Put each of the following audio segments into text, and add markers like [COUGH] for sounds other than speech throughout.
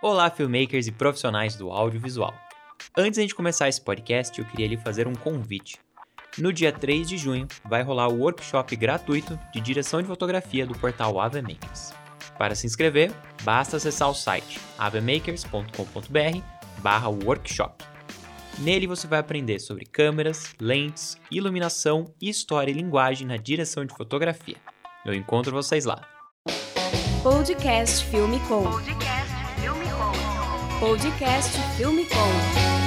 Olá, filmmakers e profissionais do audiovisual. Antes de começar esse podcast, eu queria lhe fazer um convite. No dia 3 de junho, vai rolar o workshop gratuito de direção de fotografia do portal Ave Makers. Para se inscrever, basta acessar o site avemakers.com.br barra workshop. Nele você vai aprender sobre câmeras, lentes, iluminação, história e linguagem na direção de fotografia. Eu encontro vocês lá. Podcast Filme Com. Podcast. Podcast Filme Com.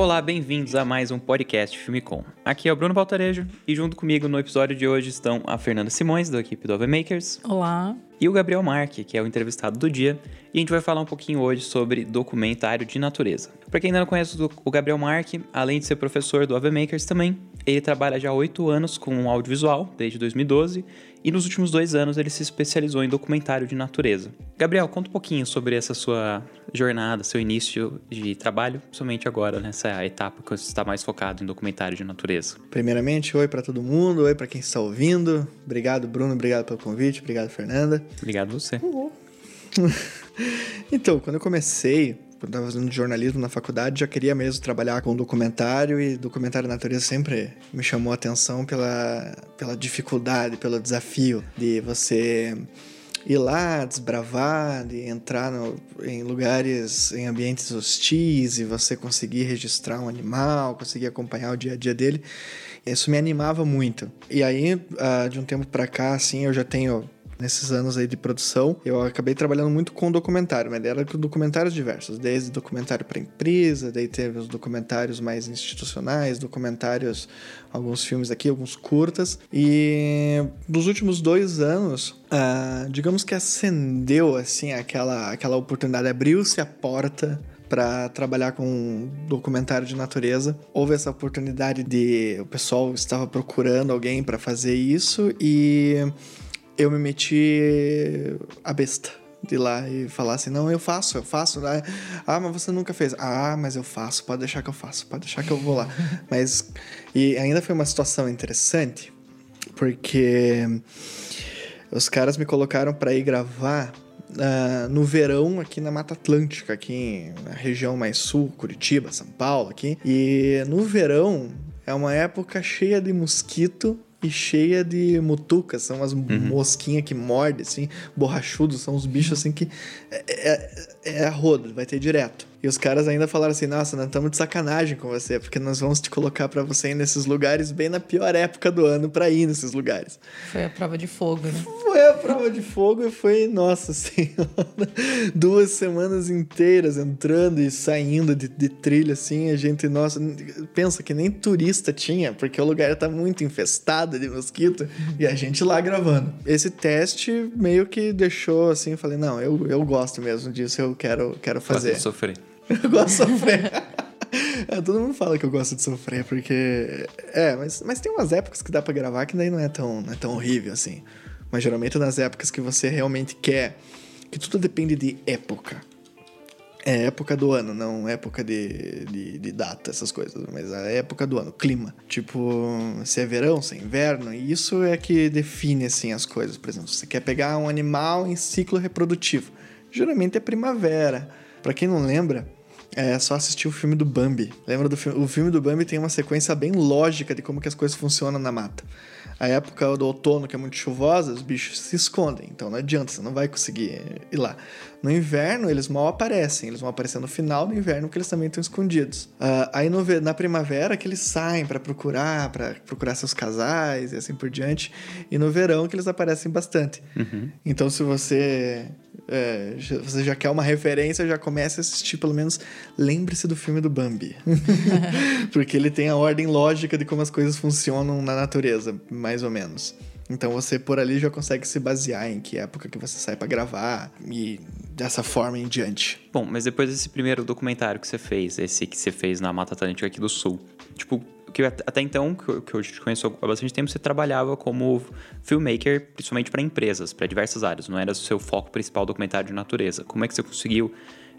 Olá, bem-vindos a mais um podcast Filmicom. Aqui é o Bruno Baltarejo e junto comigo no episódio de hoje estão a Fernanda Simões, da equipe do Ove Makers, Olá. e o Gabriel Marque, que é o entrevistado do dia, e a gente vai falar um pouquinho hoje sobre documentário de natureza. Para quem ainda não conhece o Gabriel Marque, além de ser professor do Ave Makers também, ele trabalha já há oito anos com audiovisual, desde 2012, e nos últimos dois anos ele se especializou em documentário de natureza. Gabriel, conta um pouquinho sobre essa sua jornada, seu início de trabalho, somente agora, nessa etapa que você está mais focado em documentário de natureza. Primeiramente, oi pra todo mundo, oi pra quem está ouvindo. Obrigado, Bruno, obrigado pelo convite, obrigado, Fernanda. Obrigado você. [LAUGHS] Então, quando eu comecei, quando estava fazendo jornalismo na faculdade, já queria mesmo trabalhar com documentário e documentário de natureza sempre me chamou a atenção pela, pela dificuldade, pelo desafio de você ir lá, desbravar, de entrar no- em lugares, em ambientes hostis e você conseguir registrar um animal, conseguir acompanhar o dia a dia dele. Isso me animava muito. E aí, ah, de um tempo pra cá, assim, eu já tenho nesses anos aí de produção, eu acabei trabalhando muito com documentário, mas era com documentários diversos, desde documentário para empresa, daí teve os documentários mais institucionais, documentários, alguns filmes aqui, alguns curtas, e nos últimos dois anos, digamos que acendeu, assim, aquela, aquela oportunidade, abriu-se a porta para trabalhar com documentário de natureza. Houve essa oportunidade de o pessoal estava procurando alguém para fazer isso e eu me meti a besta de ir lá e falar assim, não, eu faço, eu faço. né? Ah, mas você nunca fez. Ah, mas eu faço, pode deixar que eu faço, pode deixar que eu vou lá. [LAUGHS] mas, e ainda foi uma situação interessante, porque os caras me colocaram para ir gravar ah, no verão aqui na Mata Atlântica, aqui na região mais sul, Curitiba, São Paulo, aqui. E no verão é uma época cheia de mosquito e cheia de mutucas, são as mosquinhas que mordem, assim, borrachudos, são os bichos assim que é, é, é a roda, vai ter direto. E os caras ainda falaram assim: nossa, nós estamos de sacanagem com você, porque nós vamos te colocar pra você ir nesses lugares bem na pior época do ano pra ir nesses lugares. Foi a prova de fogo, né? Foi a prova de fogo e foi, nossa [LAUGHS] senhora, duas semanas inteiras entrando e saindo de, de trilha, assim, a gente, nossa, pensa que nem turista tinha, porque o lugar tá muito infestado de mosquito, e a gente lá gravando. Esse teste meio que deixou, assim, eu falei, não, eu, eu gosto mesmo disso, eu quero, quero fazer. Sofrer. [LAUGHS] Eu gosto de sofrer. [LAUGHS] É, todo mundo fala que eu gosto de sofrer, porque. É, mas, mas tem umas épocas que dá pra gravar que daí não é tão, não é tão horrível assim. Mas geralmente nas épocas que você realmente quer. Que tudo depende de época. É época do ano, não época de, de, de data, essas coisas. Mas a época do ano, clima. Tipo, se é verão, se é inverno. E isso é que define, assim, as coisas. Por exemplo, você quer pegar um animal em ciclo reprodutivo. Geralmente é primavera. Pra quem não lembra, é só assistir o filme do Bambi. Lembra do filme? O filme do Bambi tem uma sequência bem lógica de como que as coisas funcionam na mata. A época do outono, que é muito chuvosa, os bichos se escondem. Então não adianta, você não vai conseguir ir lá. No inverno, eles mal aparecem. Eles vão aparecer no final do inverno, porque eles também estão escondidos. Ah, aí no na primavera, que eles saem para procurar, para procurar seus casais e assim por diante. E no verão, que eles aparecem bastante. Então, se você é, já- você já quer uma referência, já começa a assistir, pelo menos lembre-se do filme do Bambi. [LAUGHS] [LAUGHS] Porque ele tem a ordem lógica de como as coisas funcionam na natureza, mais ou menos. Então você por ali já consegue se basear em que época que você sai pra gravar e dessa forma em diante. Bom, mas depois desse primeiro documentário que você fez, esse que você fez na Mata Atlântica aqui do Sul, tipo, que at- até então, que eu, que eu te conheço há bastante tempo, você trabalhava como filmmaker, principalmente para empresas, para diversas áreas. Não era o seu foco principal documentário de natureza. Como é que você conseguiu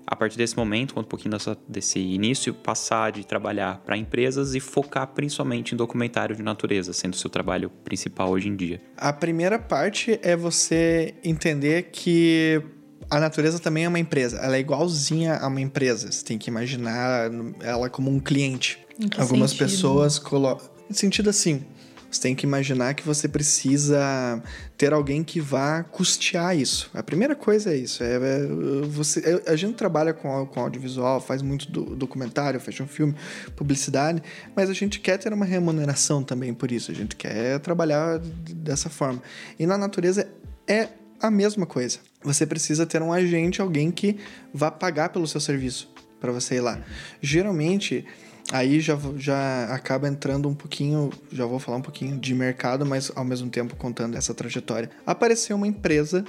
a partir desse momento, conta um pouquinho dessa, desse início, passar de trabalhar para empresas e focar principalmente em documentário de natureza, sendo o seu trabalho principal hoje em dia? A primeira parte é você entender que a natureza também é uma empresa. Ela é igualzinha a uma empresa. Você tem que imaginar ela como um cliente. Algumas sentido? pessoas colocam. No sentido assim. Você tem que imaginar que você precisa ter alguém que vá custear isso. A primeira coisa é isso. É, é, você, é- a gente trabalha com, com audiovisual, faz muito do- documentário, fashion filme, publicidade, mas a gente quer ter uma remuneração também por isso. A gente quer trabalhar dessa forma. E na natureza é a mesma coisa. Você precisa ter um agente, alguém que vá pagar pelo seu serviço para você ir lá. Geralmente, aí já, já acaba entrando um pouquinho, já vou falar um pouquinho de mercado, mas ao mesmo tempo contando essa trajetória. Apareceu uma empresa,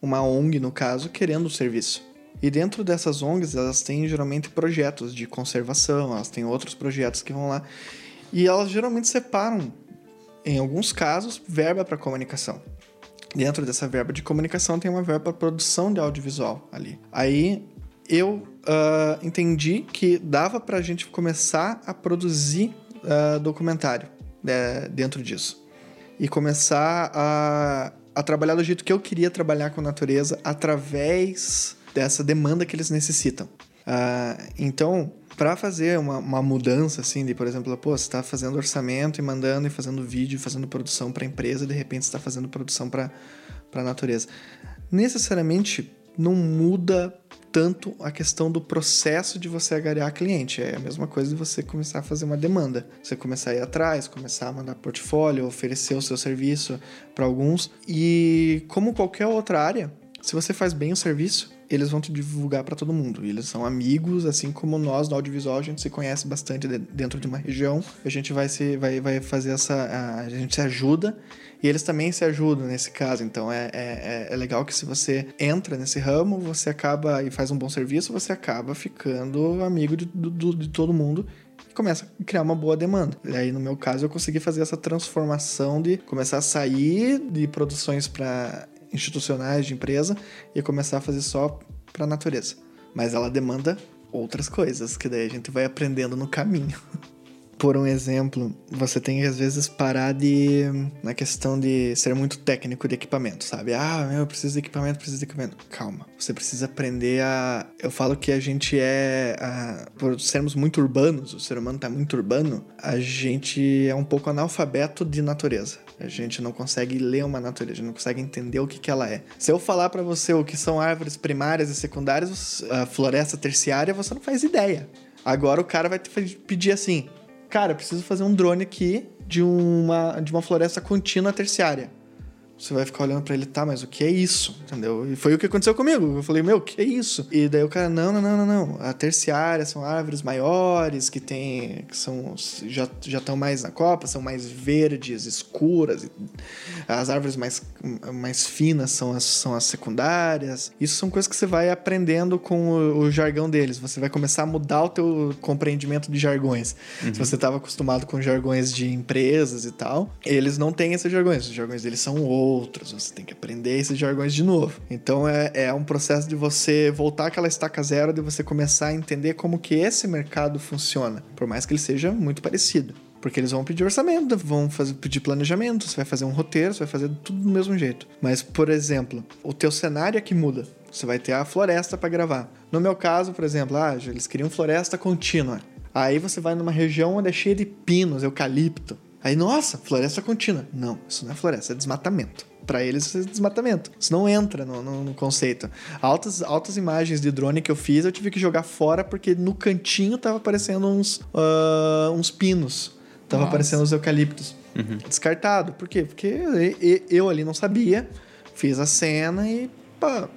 uma ONG no caso, querendo o serviço. E dentro dessas ONGs, elas têm geralmente projetos de conservação, elas têm outros projetos que vão lá. E elas geralmente separam, em alguns casos, verba para comunicação. Dentro dessa verba de comunicação tem uma verba para produção de audiovisual ali. Aí eu ah, entendi que dava para a gente começar a produzir ah, documentário né, dentro disso. E começar a, a trabalhar do jeito que eu queria trabalhar com a natureza através dessa demanda que eles necessitam. Ah, então, para fazer uma, uma mudança, assim, de, por exemplo, pô, você está fazendo orçamento e mandando e fazendo vídeo, fazendo produção para empresa, e de repente está fazendo produção para a natureza. Necessariamente não muda tanto a questão do processo de você agariar cliente. É a mesma coisa de você começar a fazer uma demanda. Você começar a ir atrás, começar a mandar portfólio, oferecer o seu serviço para alguns. E como qualquer outra área, se você faz bem o serviço, eles vão te divulgar para todo mundo. Eles são amigos, assim como nós no audiovisual, a gente se conhece bastante de- dentro de uma região. A gente vai se vai, vai fazer essa a, a gente se ajuda e eles também se ajudam nesse caso. Então é, é, é legal que se você entra nesse ramo, você acaba e faz um bom serviço, você acaba ficando amigo de, de todo mundo e começa a criar uma boa demanda. E aí, no meu caso, eu consegui fazer essa transformação de começar a sair de produções para institucionais de empresa e começar a fazer só para a natureza. Mas ela demanda outras coisas que daí a gente vai aprendendo no caminho. [LAUGHS] Por um exemplo, você tem que às vezes parar de. na questão de ser muito técnico de equipamento, sabe? Ah, meu, eu preciso de equipamento, preciso de equipamento. Calma. Você precisa aprender a. Eu falo que a gente é. a- Por sermos muito urbanos, o ser humano tá muito urbano, a gente é um pouco analfabeto de natureza. A gente não consegue ler uma natureza, a gente não consegue entender o que, que ela é. Se eu falar pra você o que são árvores primárias e secundárias, a floresta terciária, você não faz ideia. Agora o cara vai te pedir assim: Cara, preciso fazer um drone aqui de uma, de uma floresta contínua terciária. Você vai ficar olhando pra ele, tá, mas o que é isso? Entendeu? E foi o que aconteceu comigo. Eu falei, meu, o que é isso? E daí o cara, não, não, não, não, não. A terciária são árvores maiores, que tem. que são. já já estão mais na copa, são mais verdes, escuras. As árvores mais, mais finas são as, são as secundárias. Isso são coisas que você vai aprendendo com o, o jargão deles. Você vai começar a mudar o teu compreendimento de jargões. Se você estava acostumado com jargões de empresas e tal, eles não têm esses jargões. Os jargões deles são outros. Você tem que aprender esses jargões de novo. Então é, é um processo de você voltar àquela estaca zero, de você começar a entender como que esse mercado funciona. Por mais que ele seja muito parecido. Porque eles vão pedir orçamento, vão fazer, pedir planejamento, você vai fazer um roteiro, você vai fazer tudo do mesmo jeito. Mas, por exemplo, o teu cenário é que muda. Você vai ter a floresta para gravar. No meu caso, por exemplo, ah, eles queriam floresta contínua. Aí você vai numa região onde é cheia de pinos, eucalipto. Aí, nossa, floresta contínua. Não, isso não é floresta, é desmatamento. Pra eles, isso é desmatamento. Isso não entra no, no- no conceito. Altas, altas imagens de drone que eu fiz, eu tive que jogar fora porque no cantinho tava aparecendo uns, ah, uns pinos. Tava Nossa. aparecendo os eucaliptos. Descartado. Por quê? Porque eu ali não sabia, fiz a cena e, pá,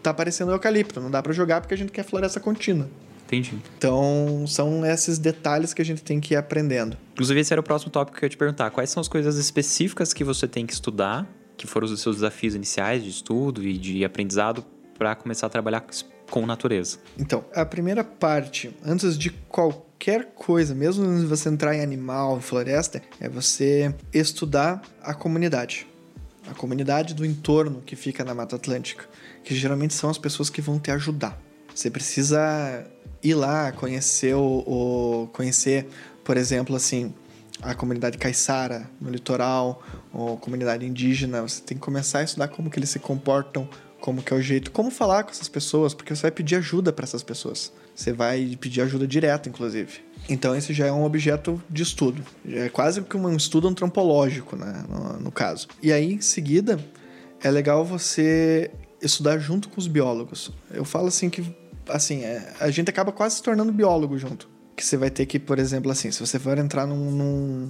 tá aparecendo eucalipto. Não dá pra jogar porque a gente quer floresta contínua. Entendi. Então, são esses detalhes que a gente tem que ir aprendendo. Inclusive, esse era o próximo tópico que eu ia te perguntar. Quais são as coisas específicas que você tem que estudar, que foram os seus desafios iniciais de estudo e de aprendizado para começar a trabalhar com natureza? Então, a primeira parte, antes de qualquer coisa, mesmo antes de você entrar em animal, em floresta, é você estudar a comunidade. A comunidade do entorno que fica na Mata Atlântica, que geralmente são as pessoas que vão te ajudar. Você precisa ir lá, conhecer o, o conhecer, por exemplo, assim, a comunidade caiçara no litoral, ou comunidade indígena. Você tem que começar a estudar como que eles se comportam, como que é o jeito, como falar com essas pessoas, porque você vai pedir ajuda para essas pessoas. Você vai pedir ajuda direto, inclusive. Então esse já é um objeto de estudo. É quase que um estudo antropológico, né, no, no caso. E aí, em seguida, é legal você estudar junto com os biólogos. Eu falo assim que assim, é, a gente acaba quase se tornando biólogo junto. Que você vai ter que, por exemplo, assim, se você for entrar num. num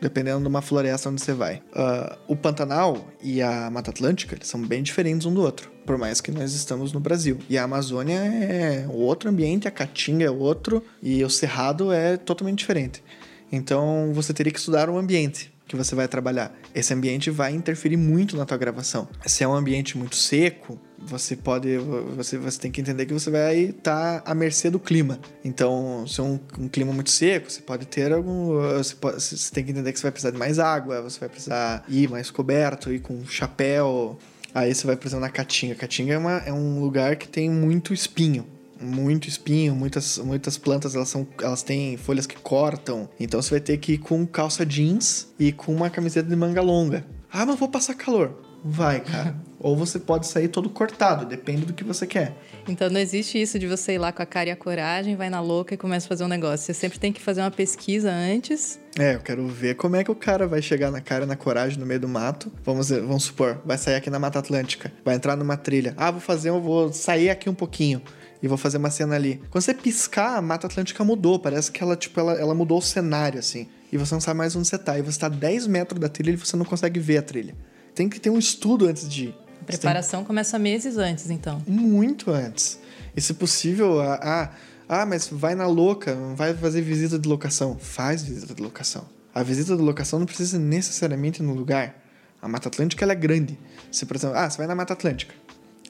dependendo de uma floresta onde você vai. Uh, o Pantanal e a Mata Atlântica são bem diferentes um do outro. Por mais que nós estamos no Brasil. E a Amazônia é outro ambiente, a Caatinga é outro, e o Cerrado é totalmente diferente. Então você teria que estudar o ambiente que você vai trabalhar. Esse ambiente vai interferir muito na tua gravação. Se é um ambiente muito seco, você pode você, você tem que entender que você vai estar tá à mercê do clima então se é um, um, clima muito seco você pode ter algum você, pode, você tem que entender que você vai precisar de mais água você vai precisar ir mais coberto ir com chapéu aí você vai precisar na caatinga caatinga é, uma, é um lugar que tem muito espinho muito espinho, muitas, muitas plantas elas, são, elas têm folhas que cortam. Então você vai ter que ir com calça jeans e com uma camiseta de manga longa. Ah, mas vou passar calor. Vai, cara. [LAUGHS] Ou você pode sair todo cortado, depende do que você quer. Então não existe isso de você ir lá com a cara e a coragem, vai na louca e começa a fazer um negócio. Você sempre tem que fazer uma pesquisa antes. É, eu quero ver como é que o cara vai chegar na cara e na coragem no meio do mato. Vamos, vamos supor, vai sair aqui na Mata Atlântica, vai entrar numa trilha. Ah, vou fazer, eu vou sair aqui um pouquinho e vou fazer uma cena ali. Quando você piscar, a Mata Atlântica mudou. Parece que ela, tipo, ela, ela mudou o cenário, assim. E você não sabe mais onde você tá. E você tá a 10 metros da trilha e você não consegue ver a trilha. Tem que ter um estudo antes de ir. A preparação tem... começa meses antes, então. Muito antes. E se possível, ah, ah, mas vai na louca, vai fazer visita de locação. Faz visita de locação. A visita de locação não precisa necessariamente no lugar. A Mata Atlântica é grande. Se, por exemplo, ah, você vai na Mata Atlântica.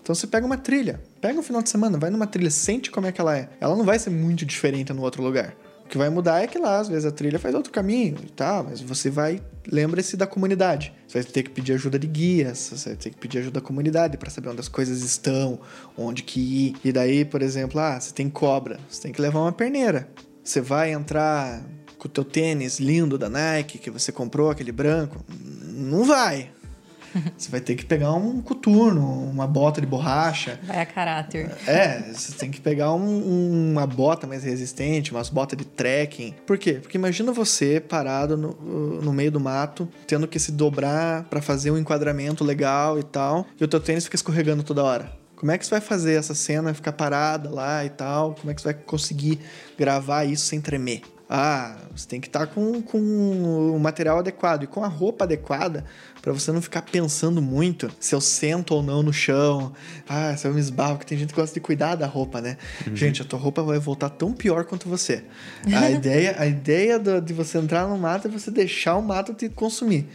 Então você pega uma trilha, pega um final de semana, vai numa trilha, sente como é que ela é. Ela não vai ser muito diferente no outro lugar. O que vai mudar é que lá, às vezes, a trilha faz outro caminho e tá, mas você vai. Lembre-se da comunidade. Você vai ter que pedir ajuda de guias, você vai ter que pedir ajuda da comunidade para saber onde as coisas estão, onde que ir. E daí, por exemplo, ah, você tem cobra, você tem que levar uma perneira. Você vai entrar com o teu tênis lindo da Nike que você comprou, aquele branco. Não vai. [LAUGHS] Você vai ter que pegar um coturno, uma bota de borracha. Vai a caráter. É, você tem que pegar um, uma bota mais resistente, umas botas de trekking. Por quê? Porque imagina você parado no, no meio do mato, tendo que se dobrar para fazer um enquadramento legal e tal, e o teu tênis fica escorregando toda hora. Como é que você vai fazer essa cena ficar parada lá e tal? Como é que você vai conseguir gravar isso sem tremer? Ah, você tem que estar tá com, com o material adequado e com a roupa adequada para você não ficar pensando muito se eu sento ou não no chão. Ah, se eu me esbarro, porque tem gente que gosta de cuidar da roupa, né? Uhum. Gente, a tua roupa vai voltar tão pior quanto você. A [LAUGHS] ideia, a ideia do, de você entrar no mato é você deixar o mato te consumir.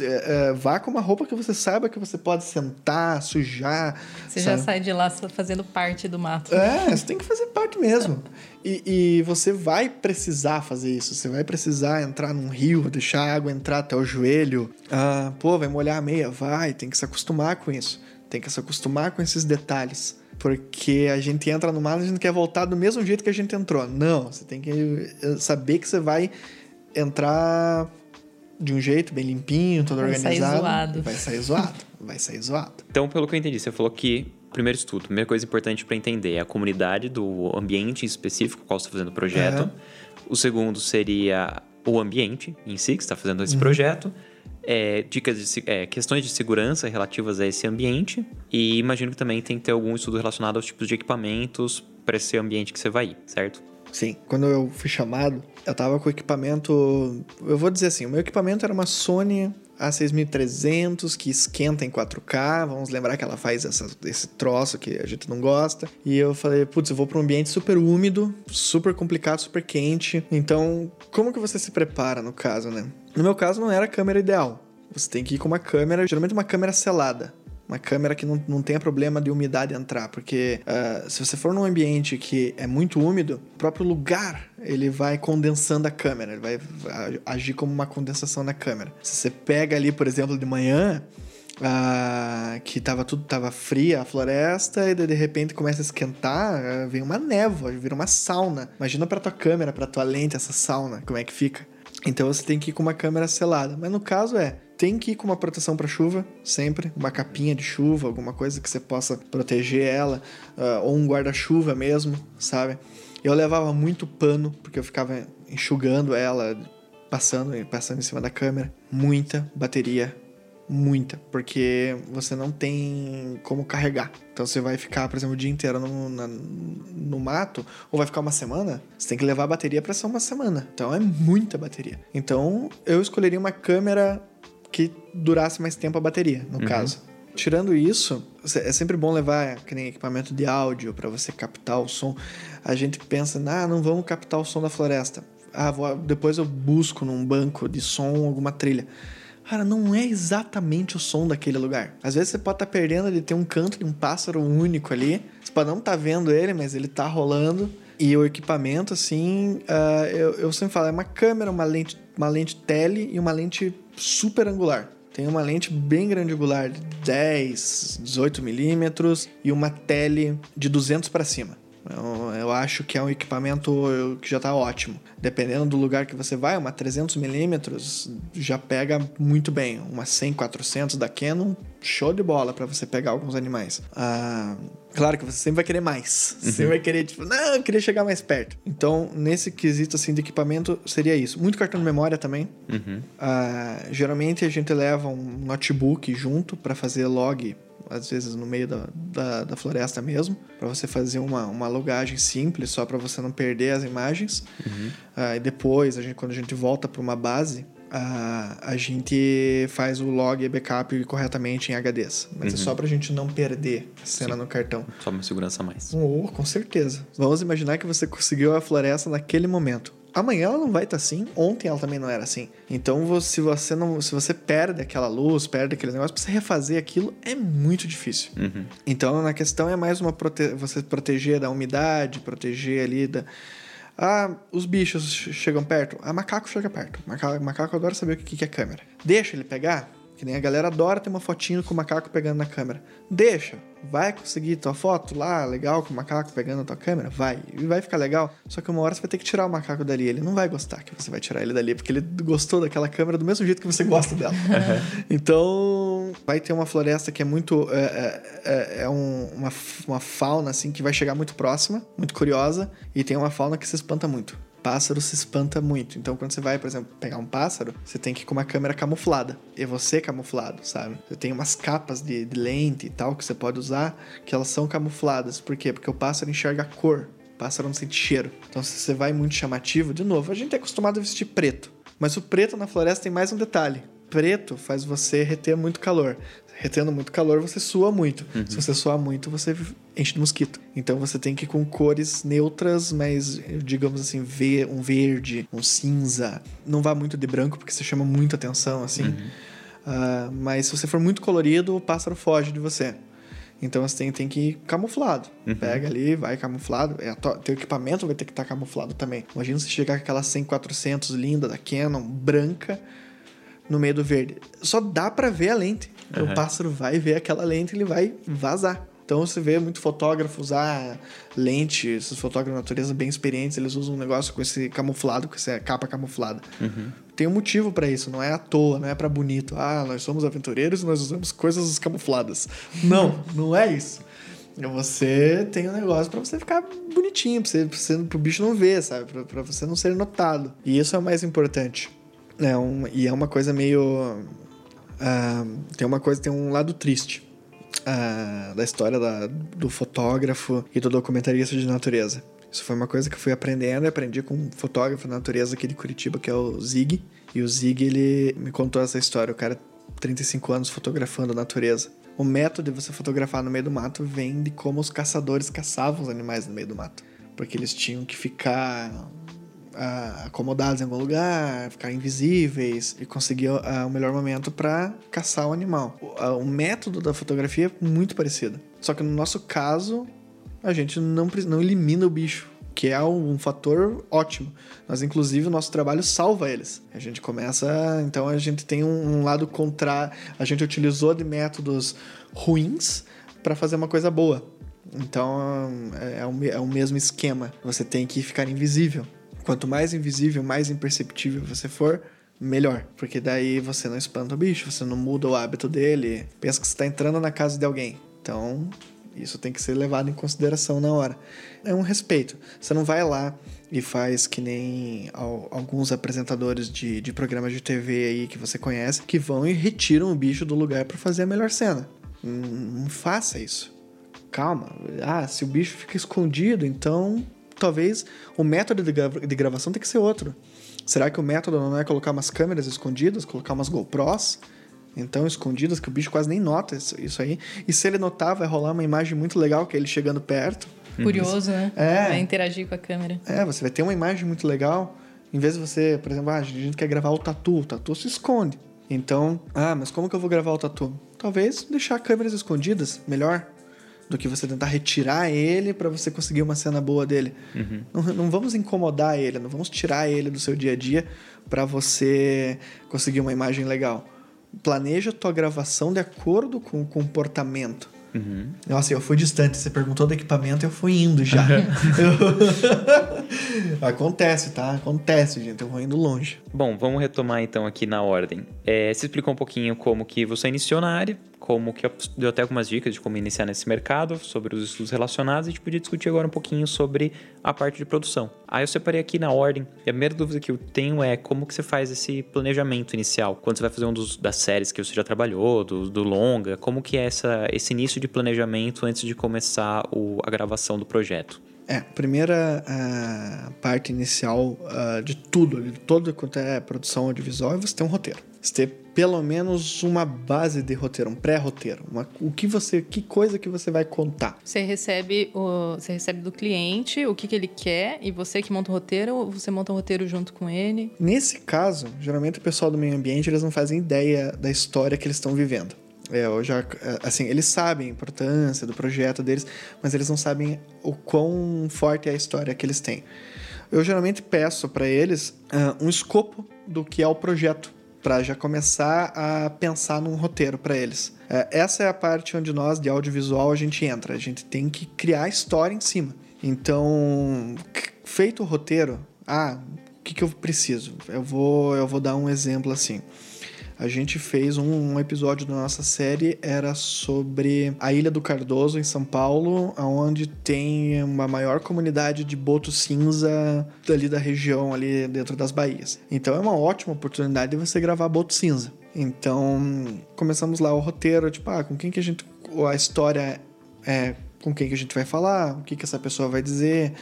É, vá com uma roupa que você saiba que você pode sentar, sujar. Você sabe? já sai de lá fazendo parte do mato. É, você tem que fazer parte mesmo. [LAUGHS] E, e, você vai precisar fazer isso. Você vai precisar entrar num rio, deixar a água entrar até o joelho. Ah, pô, vai molhar a meia? Vai, tem que se acostumar com isso. Tem que se acostumar com esses detalhes. Porque a gente entra no mato e a gente quer voltar do mesmo jeito que a gente entrou. Não, você tem que eh, saber que você vai entrar de um jeito bem limpinho, todo vai organizado. Sair zoado. Vai sair zoado. Vai sair zoado. Então, pelo que eu entendi, você falou que primeiro estudo, primeira coisa importante para entender é a comunidade do ambiente específico qual você está fazendo o projeto. Uhum. O segundo seria o ambiente em si que está fazendo esse uhum. projeto. É, dicas de é, questões de segurança relativas a esse ambiente e imagino que também tem que ter algum estudo relacionado aos tipos de equipamentos para esse ambiente que você vai ir, certo? Sim, quando eu fui chamado, eu tava com equipamento. Eu vou dizer assim: o meu equipamento era uma Sony A6300 que esquenta em 4K. Vamos lembrar que ela faz essa, esse troço que a gente não gosta. E eu falei: putz, eu vou para um ambiente super úmido, super complicado, super quente. Então, como que você se prepara no caso, né? No meu caso, não era a câmera ideal. Você tem que ir com uma câmera, geralmente uma câmera selada uma câmera que não, não tenha problema de umidade entrar, porque uh, se você for num ambiente que é muito úmido, o próprio lugar ele vai condensando a câmera, ele vai agir como uma condensação na câmera. Se você pega ali, por exemplo, de manhã, ah, que tava tudo tava fria a floresta e de repente começa a esquentar, ah, vem uma névoa, vira uma sauna. Imagina para tua câmera, para tua lente essa sauna, como é que fica? Então você tem que ir com uma câmera selada. Mas no caso é, tem que ir com uma proteção para chuva, sempre, uma capinha de chuva, alguma coisa que você possa proteger ela, ah, ou um guarda-chuva mesmo, sabe? Eu levava muito pano, porque eu ficava enxugando ela, passando, passando em cima da câmera. Muita bateria, muita, porque você não tem como carregar. Então você vai ficar, por exemplo, o dia inteiro no, na- no mato, ou vai ficar uma semana, você tem que levar a bateria para ser uma semana. Então é muita bateria. Então eu escolheria uma câmera que durasse mais tempo a bateria, no caso. Tirando isso, é sempre bom levar que nem equipamento de áudio para você captar o som. A gente pensa, ah, não vamos captar o som da floresta. Ah, vou- depois eu busco num banco de som alguma trilha. Cara, não é exatamente o som daquele lugar. Às vezes você pode estar perdendo de ter um canto de um pássaro único ali. Você pode não estar vendo ele, mas ele tá rolando. E o equipamento, assim, ah, eu, eu sempre falo, é uma câmera, uma lente, uma lente tele e uma lente super angular. Tem uma lente bem grande angular de 10, 18 milímetros e uma tele de 200 para cima. Eu, eu acho que é um equipamento que já tá ótimo. Dependendo do lugar que você vai, uma 300mm já pega muito bem. Uma 100, 400 da Canon, show de bola para você pegar alguns animais. Ah, claro que você sempre vai querer mais. Você vai querer, tipo, não, eu queria chegar mais perto. Então, nesse quesito assim de equipamento, seria isso. Muito cartão de memória também. Ah, geralmente a gente leva um notebook junto para fazer log, às vezes no meio da, da, da floresta mesmo, para você fazer uma, uma logagem simples, só para você não perder as imagens. Ah, e depois, a gente, quando a gente volta para uma base, ah, a gente faz o log e backup corretamente em HDs. Mas é só pra gente não perder a cena no cartão. Só uma segurança a mais. Oh, com certeza. Vamos imaginar que você conseguiu a floresta naquele momento. Amanhã ela não vai estar assim, ontem ela também não era assim. Então, se você não, se você perde aquela luz, perde aquele negócio, pra você refazer aquilo é muito difícil. Uhum. Então, na questão é mais uma prote você proteger da umidade, proteger ali da ah, os bichos che- chegam perto. Ah, macaco chega perto. Macaco, macaco adora saber o que, que é câmera. Deixa ele pegar, que nem a galera adora ter uma fotinho com o macaco pegando na câmera. Deixa. Vai conseguir tua foto lá, legal, com o macaco pegando na tua câmera? Vai. E vai ficar legal. Só que uma hora você vai ter que tirar o macaco dali. Ele não vai gostar que você vai tirar ele dali, porque ele gostou daquela câmera do mesmo jeito que você gosta dela. [LAUGHS] então, vai ter uma floresta que é muito. É, é- é- é um- uma, uma fauna, assim, que vai chegar muito próxima, muito curiosa, e tem uma fauna que se espanta muito. Pássaro se espanta muito. Então, quando você vai, por exemplo, pegar um pássaro, você tem que ir com uma câmera camuflada. E você camuflado, sabe? Você tem umas capas de, de lente e tal que você pode usar, que elas são camufladas. Por quê? Porque o pássaro enxerga a cor. O pássaro não sente cheiro. Então, se você vai muito chamativo, de novo, a gente é acostumado a vestir preto. Mas o preto na floresta tem mais um detalhe. Preto faz você reter muito calor. Retendo muito calor, você sua muito. Se você suar muito, você enche de mosquito. Então você tem que ir com cores neutras, mas digamos assim, ver um verde, um cinza. Não vá muito de branco, porque você chama muita atenção, assim. Ah, mas se você for muito colorido, o pássaro foge de você. Então você tem, tem que ir camuflado. Pega ali, vai camuflado. É, teu equipamento vai ter que estar camuflado também. Imagina você chegar com aquela 100-400 linda da Canon, branca, no meio do verde. Só dá pra ver a lente. O pássaro vai ver aquela lente e ele vai vazar. Então você vê muito fotógrafo usar lente, esses fotógrafos de natureza bem experientes, eles usam um negócio com esse camuflado, com essa capa camuflada. Tem um motivo pra isso, não é à toa, não é pra bonito. Ah, nós somos aventureiros e nós usamos coisas camufladas. Não, [LAUGHS] não é isso. Você tem um negócio pra você ficar bonitinho, pra você, pro bicho não ver, sabe? Pra você não ser notado. E isso é o mais importante. É um, e é uma coisa meio. ah, tem uma coisa, tem um lado triste ah, da história da- do fotógrafo e do documentarista de natureza. Isso foi uma coisa que eu fui aprendendo e aprendi com um fotógrafo de natureza aqui de Curitiba, que é o Zig. E o Zig, ele me contou essa história. O cara, 35 anos fotografando a natureza. O método de você fotografar no meio do mato vem de como os caçadores caçavam os animais no meio do mato. Porque eles tinham que ficar ah, acomodados em algum lugar, ficar invisíveis e conseguir ah, o melhor momento para caçar o animal. O, ah, o método da fotografia é muito parecido. Só que no nosso caso, a gente não, não elimina o bicho. Que é um fator ótimo. Nós, inclusive, o nosso trabalho salva eles. A gente começa, então a gente tem um, um lado contra, a gente utilizou de métodos ruins para fazer uma coisa boa. Então é, é, é o mesmo esquema. Você tem que ficar invisível. Quanto mais invisível, mais imperceptível você for, melhor. Porque daí você não espanta o bicho, você não muda o hábito dele. Pensa que você está entrando na casa de alguém. Então, isso tem que ser levado em consideração na hora. É um respeito. Você não vai lá e faz que nem alguns apresentadores de, de programas de TV aí que você conhece, que vão e retiram o bicho do lugar para fazer a melhor cena. Não, não faça isso. Calma. Ah, se o bicho fica escondido, então talvez o método de, de gravação tem que ser outro. Será que o método não é colocar umas câmeras escondidas, colocar umas GoPros? Então, escondidas, que o bicho quase nem nota isso aí. E se ele notar, vai rolar uma imagem muito legal, que é ele chegando perto. Curioso, né? É. Vai interagir com a câmera. É, você vai ter uma imagem muito legal. Em vez de você, por exemplo, ah, a gente quer gravar o tatu, o tatu se esconde. Então, ah, mas como que eu vou gravar o tatu? Talvez deixar câmeras escondidas, melhor do que você tentar retirar ele para você conseguir uma cena boa dele. Uhum. Não, não, vamos incomodar ele, não vamos tirar ele do seu dia a dia para você conseguir uma imagem legal. Planeja a tua gravação de acordo com o comportamento. Uhum. Nossa, eu fui distante. Você perguntou do equipamento, eu fui indo já. [LAUGHS] Acontece, tá? Acontece, gente. Eu vou indo longe. Bom, vamos retomar então aqui na ordem. É, você explicou um pouquinho como que você iniciou na área, como que deu até algumas dicas de como iniciar nesse mercado, sobre os estudos relacionados, e a gente podia discutir agora um pouquinho sobre a parte de produção. Aí eu separei aqui na ordem, e a primeira dúvida que eu tenho é como que você faz esse planejamento inicial, quando você vai fazer um dos, das séries que você já trabalhou, do, do longa, como que é essa, esse início de planejamento antes de começar o, a gravação do projeto? É, primeira uh, parte inicial uh, de tudo, de todo quanto é produção audiovisual, é você ter um roteiro. Você ter pelo menos uma base de roteiro, um pré-roteiro. O que você, que coisa que você vai contar. Você recebe o, você recebe do cliente o que, que ele quer e você que monta o roteiro ou você monta o roteiro junto com ele? Nesse caso, geralmente o pessoal do meio ambiente eles não fazem ideia da história que eles estão vivendo. É, eu já, assim, eles sabem a importância do projeto deles, mas eles não sabem o quão forte é a história que eles têm. Eu geralmente peço para eles uh, um escopo do que é o projeto para já começar a pensar num roteiro para eles. É, essa é a parte onde nós, de audiovisual, a gente entra. A gente tem que criar a história em cima. Então, feito o roteiro, ah, o que, que eu preciso? Eu vou, eu vou dar um exemplo assim a gente fez um, um, episódio da nossa série era sobre a Ilha do Cardoso em São Paulo, onde tem uma maior comunidade de boto cinza ali da região ali dentro das baías. Então é uma ótima oportunidade de você gravar boto cinza. Então começamos lá o roteiro, tipo, ah, com quem que a gente a história é com quem que a gente vai falar, o que que essa pessoa vai dizer.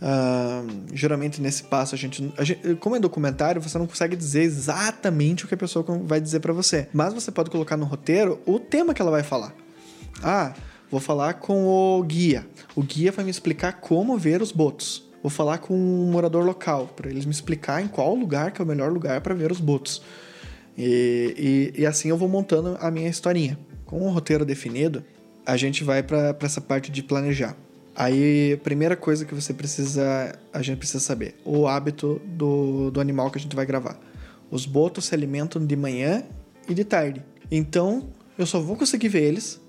Uh, geralmente nesse passo a gente, a gente, como é documentário, você não consegue dizer exatamente o que a pessoa vai dizer para você, mas você pode colocar no roteiro o tema que ela vai falar. Ah, vou falar com o guia. O guia vai me explicar como ver os botos. Vou falar com um morador local para eles me explicar em qual lugar que é o melhor lugar para ver os botos. E, e, e, assim eu vou montando a minha historinha. Com o roteiro definido, a gente vai para essa parte de planejar. Aí, primeira coisa que você precisa, a gente precisa saber, o hábito do, do animal que a gente vai gravar. Os botos se alimentam de manhã e de tarde. Então, eu só vou conseguir ver eles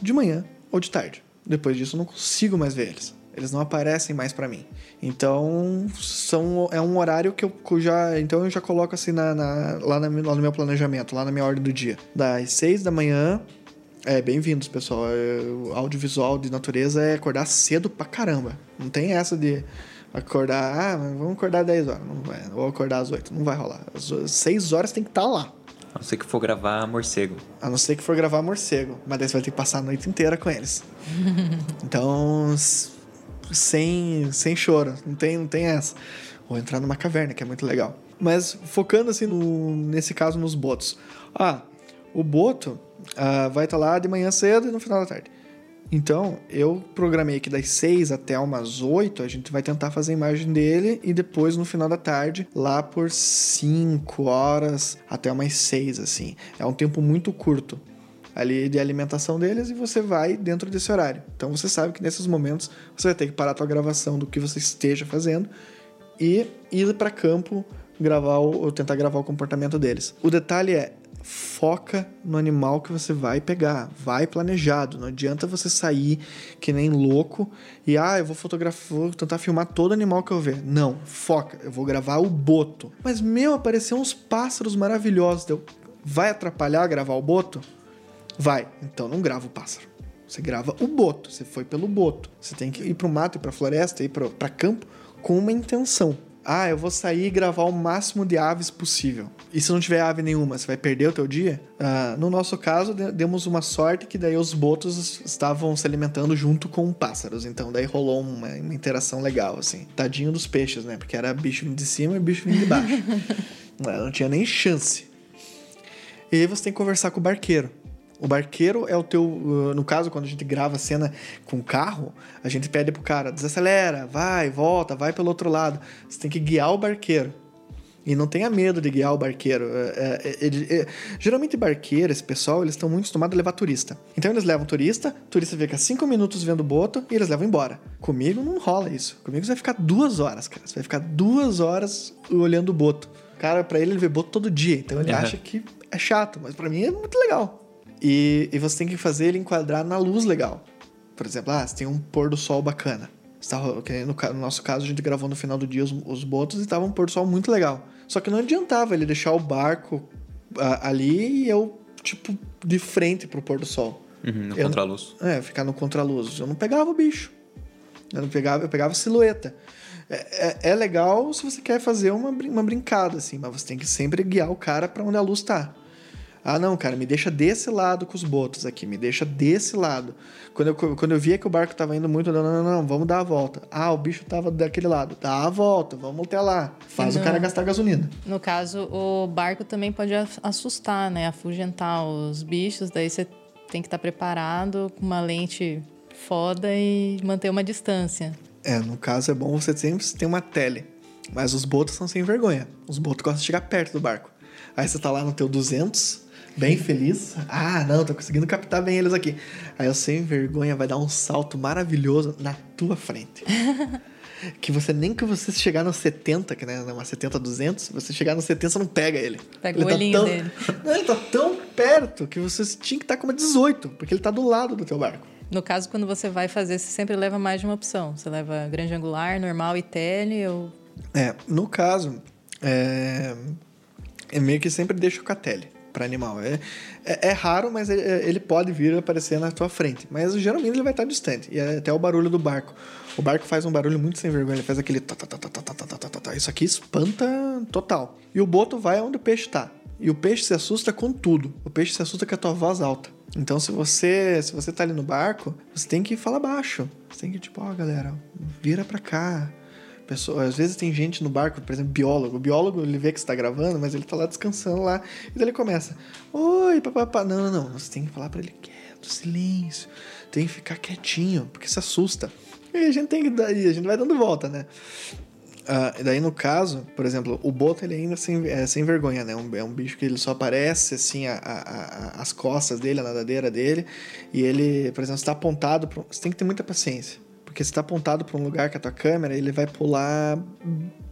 de manhã ou de tarde. Depois disso, eu não consigo mais ver eles. Eles não aparecem mais para mim. Então, são, é um horário que eu já. Então, eu já coloco assim na, na, lá, na, lá no meu planejamento, lá na minha ordem do dia. Das 6 da manhã é, bem-vindos, pessoal. É, o audiovisual de natureza é acordar cedo pra caramba. Não tem essa de acordar, ah, vamos acordar 10 horas. Não vai, ou acordar às 8. Não vai rolar. Às 6 horas tem que estar tá lá. A não ser que for gravar morcego. A não ser que for gravar morcego. Mas daí você vai ter que passar a noite inteira com eles. [LAUGHS] então, sem, sem choro. Não tem, não tem essa. Ou entrar numa caverna, que é muito legal. Mas focando assim, no, nesse caso, nos botos. Ah, o boto uh, vai estar tá lá de manhã cedo e no final da tarde. Então, eu programei que das 6 até umas 8 a gente vai tentar fazer a imagem dele e depois no final da tarde, lá por 5 horas até umas 6, assim. É um tempo muito curto. ali de alimentação deles e você vai dentro desse horário. Então você sabe que nesses momentos você vai ter que parar a tua gravação do que você esteja fazendo e ir para campo gravar ou tentar gravar o comportamento deles. O detalhe é foca no animal que você vai pegar, vai planejado. Não adianta você sair que nem louco e ah, eu vou fotografar, vou tentar filmar todo animal que eu ver. Não, foca, eu vou gravar o boto. Mas meu, apareceu uns pássaros maravilhosos. Deu, vai atrapalhar gravar o boto? Vai, então não grava o pássaro. Você grava o boto, você foi pelo boto. Você tem que ir pro mato, ir pra floresta, ir pro, pra campo com uma intenção. Ah, eu vou sair e gravar o máximo de aves possível. E se não tiver ave nenhuma, você vai perder o teu dia? Ah, no nosso caso, de- demos uma sorte que daí os botos estavam se alimentando junto com pássaros. Então daí rolou uma, uma interação legal, assim. Tadinho dos peixes, né? Porque era bicho vindo de cima e bicho vindo de baixo. [LAUGHS] não, não tinha nem chance. E aí você tem que conversar com o barqueiro. O barqueiro é o teu. uh, No caso, quando a gente grava cena com carro, a gente pede pro cara, desacelera, vai, volta, vai pelo outro lado. Você tem que guiar o barqueiro. E não tenha medo de guiar o barqueiro. É, é, ele- é, geralmente, barqueiro, esse pessoal, eles estão muito acostumados a levar turista. Então, eles levam turista, o turista fica cinco minutos vendo o boto e eles levam embora. Comigo não rola isso. Comigo você vai ficar duas horas, cara. Você vai ficar duas horas olhando o boto. Cara, pra ele, ele vê boto todo dia. Então, ele Aham. acha que é chato, mas pra mim é muito legal. E, e você tem que fazer ele enquadrar na luz legal. Por exemplo, ah, você tem um pôr do sol bacana. Tá no, nosso caso, a gente gravou no final do dia os, os botos e tava um pôr do sol muito legal. Só que não adiantava ele deixar o barco ali e eu, tipo, de frente pro pôr do sol. Uhum, no contraluz. É, ficar no contraluz. Eu não pegava o bicho. Eu não pegava, eu pegava a silhueta. É, é- é legal se você quer fazer uma, uma brincada, assim, mas você tem que sempre guiar o cara pra onde a luz tá. Ah, não, cara, me deixa desse lado com os botos aqui, me deixa desse lado. Quando eu, quando eu via que o barco tava indo muito, não, não, não, não, vamos dar a volta. Ah, o bicho tava daquele lado, dá a volta, vamos até lá. Faz o Não. cara gastar gasolina. No caso, o barco também pode ass- assustar, né? Afugentar os bichos. Daí você tem que estar preparado com uma lente foda e manter uma distância. É, no caso é bom você sempre ter uma tele. Mas os botos são sem vergonha. Os botos gostam de chegar perto do barco. Aí você tá lá no teu 200, bem feliz. Ah, não, tô conseguindo captar bem eles aqui. Aí o sem vergonha vai dar um salto maravilhoso na tua frente. [LAUGHS] que você nem que você chegar no 70, que né, uma 70 200, você chegar no 70 você não pega ele. Pega ele o olhinho tão... dele. [LAUGHS] Não, ele tá tão perto que você tinha que estar com uma 18, porque ele tá do lado do teu barco. No caso, quando você vai fazer, você sempre leva mais de uma opção. Você leva grande angular, normal e tele, ou É, no caso, é, é meio que sempre deixa com a tele para animal. É, é, é, raro, mas ele, ele, pode vir aparecer na tua frente. Mas geralmente ele vai estar distante. E até o barulho do barco. O barco faz um barulho muito sem vergonha, ele faz aquele. Isso aqui espanta total. E o boto vai onde o peixe está E o peixe se assusta com tudo. O peixe se assusta com a tua voz alta. Então, se você se você tá ali no barco, você tem que falar baixo. Você tem que, tipo, ó, oh, galera, vira pra cá Pessoa, às vezes tem gente no barco, por exemplo, biólogo. O biólogo, ele vê que você tá gravando, mas ele tá lá descansando lá. E daí ele começa, oi, papapá. Não, não, não. Você tem que falar pra ele quieto, silêncio. Tem que ficar quietinho, porque se assusta. E a gente tem que dar, e a gente vai dando volta, né? E daí, no caso, por exemplo, o boto ele ainda sem, é sem vergonha, né? Um- é um bicho que ele só aparece assim, a, a- a- as costas dele, a nadadeira dele. E ele, por exemplo, está apontado. Pro, você tem que ter muita paciência. Porque se está apontado para um lugar com a tua câmera, ele vai pular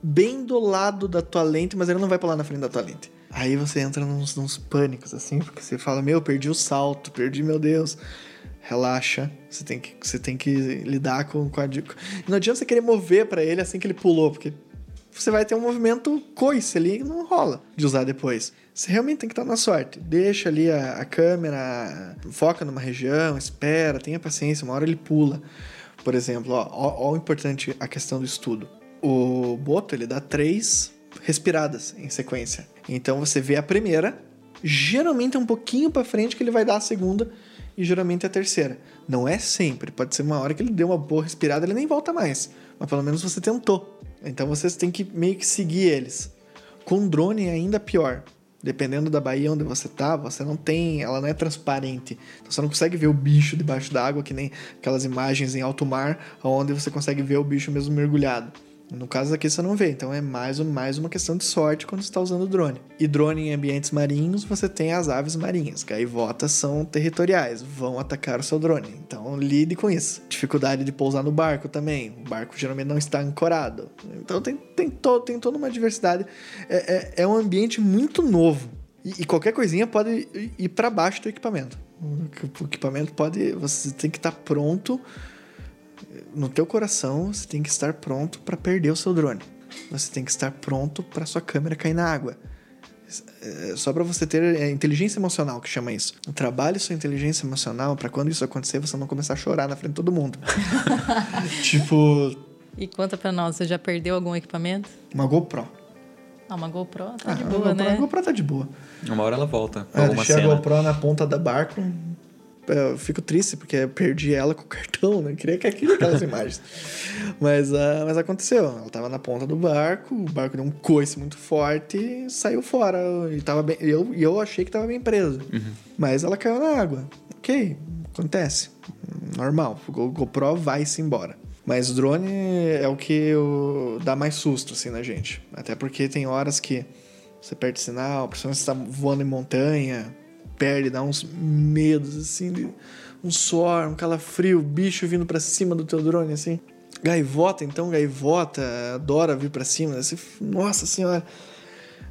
bem do lado da tua lente, mas ele não vai pular na frente da tua lente. Aí você entra nos, nos pânicos, assim, porque você fala, meu, perdi o salto, perdi, meu Deus. Relaxa, você tem que, você tem que lidar com, com a... Não adianta você querer mover para ele assim que ele pulou, porque você vai ter um movimento coice ali que não rola de usar depois. Você realmente tem que estar na sorte. Deixa ali a, a câmera, foca numa região, espera, tenha paciência, uma hora ele pula. Por exemplo, ó, ó, ó importante a questão do estudo. O boto, ele dá três respiradas em sequência. Então você vê a primeira, geralmente é um pouquinho para frente que ele vai dar a segunda e geralmente a terceira. Não é sempre, pode ser uma hora que ele deu uma boa respirada, ele nem volta mais, mas pelo menos você tentou. Então vocês têm que meio que seguir eles. Com drone é ainda pior. Dependendo da baía onde você tá, você não tem, ela não é transparente. Então você não consegue ver o bicho debaixo d'água, que nem aquelas imagens em alto mar, onde você consegue ver o bicho mesmo mergulhado. No caso aqui você não vê, então é mais, mais uma questão de sorte quando você está usando drone. E drone em ambientes marinhos, você tem as aves marinhas. Gaivotas são territoriais, vão atacar o seu drone. Então lide com isso. Dificuldade de pousar no barco também. O barco geralmente não está ancorado. Então tem, tem, to, tem toda uma diversidade. É, é, é um ambiente muito novo. E, e qualquer coisinha pode ir para baixo do equipamento. O equipamento pode. Você tem que estar tá pronto no teu coração, você tem que estar pronto para perder o seu drone. Você tem que estar pronto para sua câmera cair na água. É, só para você ter é, inteligência emocional que chama isso. Trabalhe sua inteligência emocional para quando isso acontecer você não começar a chorar na frente de todo mundo. [LAUGHS] tipo. E conta para nós, você já perdeu algum equipamento? Uma GoPro. Ah, uma GoPro tá ah, de boa, GoPro, né? A GoPro tá de boa. Uma hora ela volta. É, deixei cena. a GoPro na ponta da barco, eu fico triste porque eu perdi ela com o cartão, né? Queria que aquilo aquelas [LAUGHS] imagens. Mas, uh, mas aconteceu. Ela tava na ponta do barco, o barco deu um coice muito forte e saiu fora. E tava bem, eu, eu achei que tava bem preso. Uhum. Mas ela caiu na água. Ok, acontece. Normal. O GoPro vai-se embora. Mas o drone é o que eu, dá mais susto, assim, na gente. Até porque tem horas que você perde sinal, principalmente você tá voando em montanha perde, dá uns medos, assim, de um suor, um calafrio, bicho vindo para cima do teu drone, assim. Gaivota, então, gaivota adora vir para cima, assim, nossa senhora.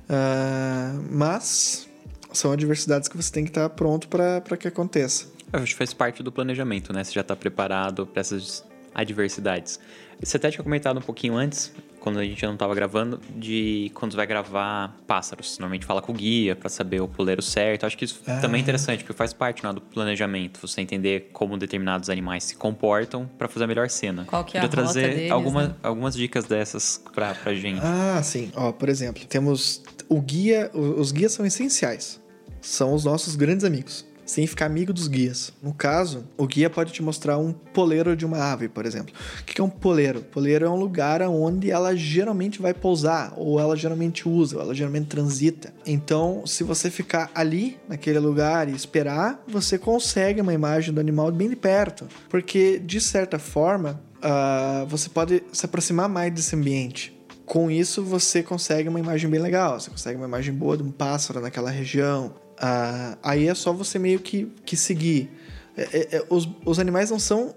Uh, mas são adversidades que você tem que estar pronto para que aconteça. Acho que faz parte do planejamento, né? Você já está preparado para essas adversidades. Você até tinha comentado um pouquinho antes, quando a gente não estava gravando, de quando você vai gravar pássaros. Normalmente fala com o guia para saber o puleiro certo. Acho que isso ah. também é interessante, porque faz parte né, do planejamento. Você entender como determinados animais se comportam para fazer a melhor cena. Qual que é a Queria trazer deles, alguma, né? algumas dicas dessas pra, pra gente. Ah, sim. Ó, por exemplo, temos o guia. Os guias são essenciais. São os nossos grandes amigos sem ficar amigo dos guias. No caso, o guia pode te mostrar um poleiro de uma ave, por exemplo. O que é um poleiro? Poleiro é um lugar onde ela geralmente vai pousar, ou ela geralmente usa, ou ela geralmente transita. Então, se você ficar ali, naquele lugar, e esperar, você consegue uma imagem do animal bem de perto. Porque, de certa forma, uh, você pode se aproximar mais desse ambiente com isso você consegue uma imagem bem legal, você consegue uma imagem boa de um pássaro naquela região, ah, aí é só você meio que, que seguir. É, é, é, os, os animais não são.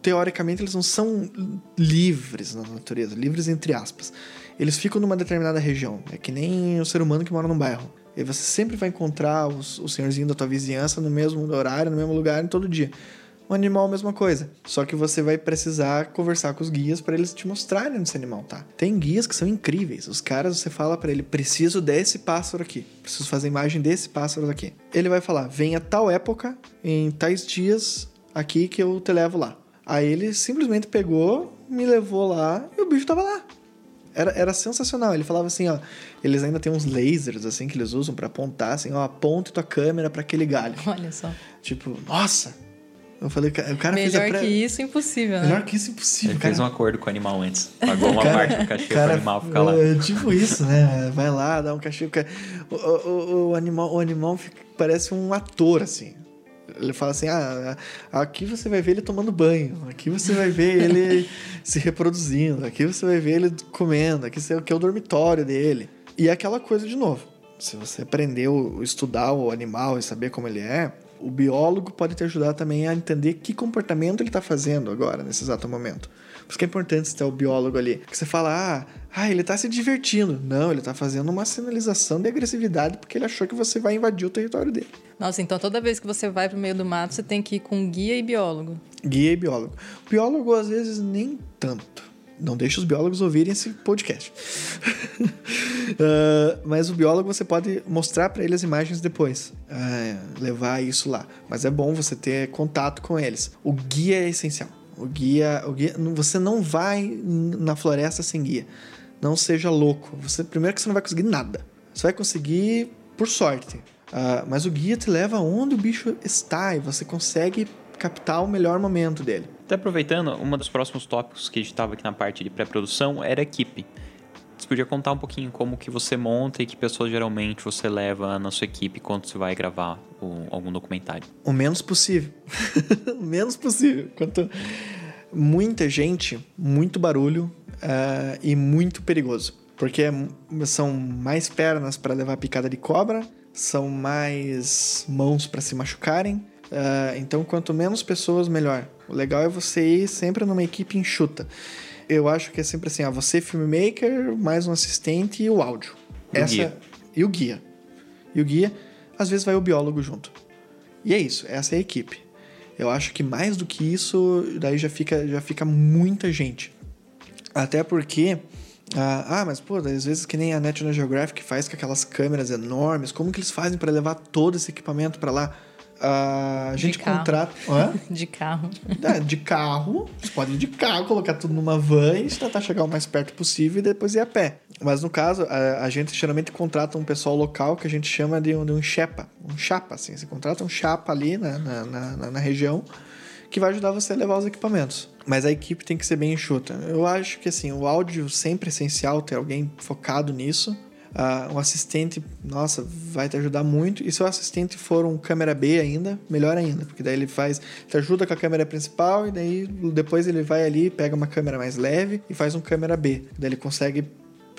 Teoricamente, eles não são livres na natureza, livres entre aspas. Eles ficam numa determinada região. É que nem o ser humano que mora num bairro. E você sempre vai encontrar os, o senhorzinho da tua vizinhança no mesmo horário, no mesmo lugar, todo dia. O animal, mesma coisa. Só que você vai precisar conversar com os guias para eles te mostrarem onde esse animal tá. Tem guias que são incríveis. Os caras, você fala para ele: preciso desse pássaro aqui. Preciso fazer imagem desse pássaro aqui. Ele vai falar: venha tal época, em tais dias aqui que eu te levo lá. Aí ele simplesmente pegou, me levou lá e o bicho tava lá. Era, era sensacional. Ele falava assim, ó, eles ainda têm uns lasers assim que eles usam para apontar assim, ó, aponte tua câmera para aquele galho. Olha só. Tipo, nossa, eu falei, o cara Melhor fez a que isso, impossível, né? Melhor que isso, impossível. Ele cara. fez um acordo com o animal antes. Pagou uma [LAUGHS] cara, parte do cachê cara, pro animal ficar lá. É, tipo isso, né? Vai lá, dá um cachê. O, o, o animal, o animal fica, parece um ator, assim. Ele fala assim: ah, aqui você vai ver ele tomando banho, aqui você vai ver ele [LAUGHS] se reproduzindo, aqui você vai ver ele comendo, aqui é o dormitório dele. E é aquela coisa de novo. Se você aprendeu a estudar o animal e saber como ele é, o biólogo pode te ajudar também a entender que comportamento ele está fazendo agora, nesse exato momento. Por isso que é importante você ter o biólogo ali. Porque você fala, ah, ah ele está se divertindo. Não, ele está fazendo uma sinalização de agressividade porque ele achou que você vai invadir o território dele. Nossa, então toda vez que você vai para o meio do mato, você tem que ir com guia e biólogo. Guia e biólogo. Biólogo, às vezes, nem tanto. Não deixe os biólogos ouvirem esse podcast. uh, [LAUGHS] mas o biólogo você pode mostrar para ele as imagens depois, uh, levar isso lá. Mas é bom você ter contato com eles. O guia é essencial. O guia, o guia, você não vai na floresta sem guia. Não seja louco. Você primeiro que você não vai conseguir nada. Você vai conseguir por sorte. Uh, mas o guia te leva onde o bicho está e você consegue captar o melhor momento dele. Até aproveitando, um dos próximos tópicos que estava aqui na parte de pré-produção era equipe. Você podia contar um pouquinho como que você monta e que pessoas geralmente você leva na sua equipe quando você vai gravar o, algum documentário? O menos possível. [LAUGHS] o menos possível. Quanto muita gente, muito barulho, ah, e muito perigoso. Porque são mais pernas para levar picada de cobra, são mais mãos para se machucarem. ah, então, quanto menos pessoas, melhor. O legal é você ir sempre numa equipe enxuta. Eu acho que é sempre assim: ah, você, filmmaker, mais um assistente e o áudio. E o guia. E o guia. E o guia, às vezes vai o biólogo junto. E é isso, essa é a equipe. Eu acho que mais do que isso, daí já fica, já fica muita gente. Até porque. Ah, ah, mas pô, às vezes que nem a National Geographic faz com aquelas câmeras enormes, como que eles fazem para levar todo esse equipamento para lá? A gente carro. contrata. Hã? [LAUGHS] De carro. É, de carro, você pode ir de carro, colocar tudo numa van e tentar chegar o mais perto possível e depois ir a pé. Mas no caso, a, a gente geralmente contrata um pessoal local que a gente chama de um, de um chepa, um chapa, assim. Você contrata um chapa ali na, na, na, na- na região que vai ajudar você a levar os equipamentos. Mas a equipe tem que ser bem enxuta. Eu acho que assim, o áudio sempre é essencial ter alguém focado nisso. Ah, um assistente, nossa, vai te ajudar muito. E se o assistente for um câmera B ainda, melhor ainda, porque daí ele faz, te ajuda com a câmera principal e daí depois ele vai ali, pega uma câmera mais leve e faz um câmera B. Daí ele consegue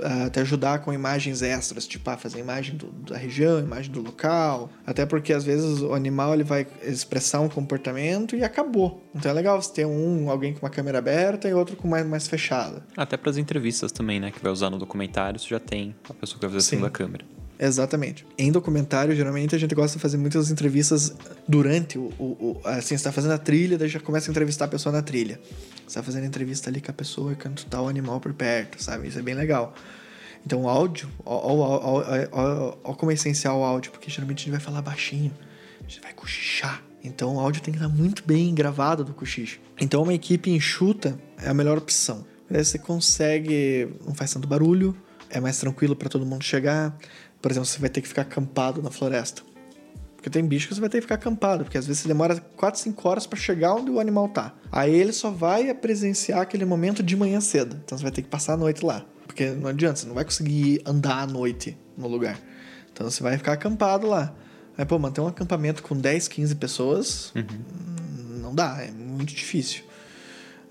ah, te ajudar com imagens extras, tipo ah, fazer imagem do- da região, imagem do local. Até porque às vezes o animal ele vai expressar um comportamento e acabou. Então é legal você ter um, alguém com uma câmera aberta e outro com mais, mais fechada. Até para as entrevistas também, né? Que vai usar no documentário, você já tem a pessoa que vai fazer a Sim. segunda câmera. Exatamente. Em documentário, geralmente a gente gosta de fazer muitas entrevistas durante o. o, o- assim, você tá fazendo a trilha, daí já começa a entrevistar a pessoa na trilha. Você tá fazendo entrevista ali com a pessoa e quando tá o animal por perto, sabe? Isso é bem legal. Então o áudio, ó, como é essencial o áudio, porque geralmente a gente vai falar baixinho, a gente vai cochichar. Então o áudio tem que estar muito bem gravado do cochicho. Então uma equipe enxuta é a melhor opção. Daí você consegue, não faz tanto barulho, é mais tranquilo para todo mundo chegar. Por exemplo, você vai ter que ficar acampado na floresta. Porque tem bicho que você vai ter que ficar acampado, porque às vezes você demora 4, 5 horas para chegar onde o animal tá. Aí ele só vai presenciar aquele momento de manhã cedo. Então você vai ter que passar a noite lá. Porque não adianta, você não vai conseguir andar à noite no lugar. Então você vai ficar acampado lá. Aí, pô, manter um acampamento com 10, 15 pessoas hum, não dá, é muito difícil.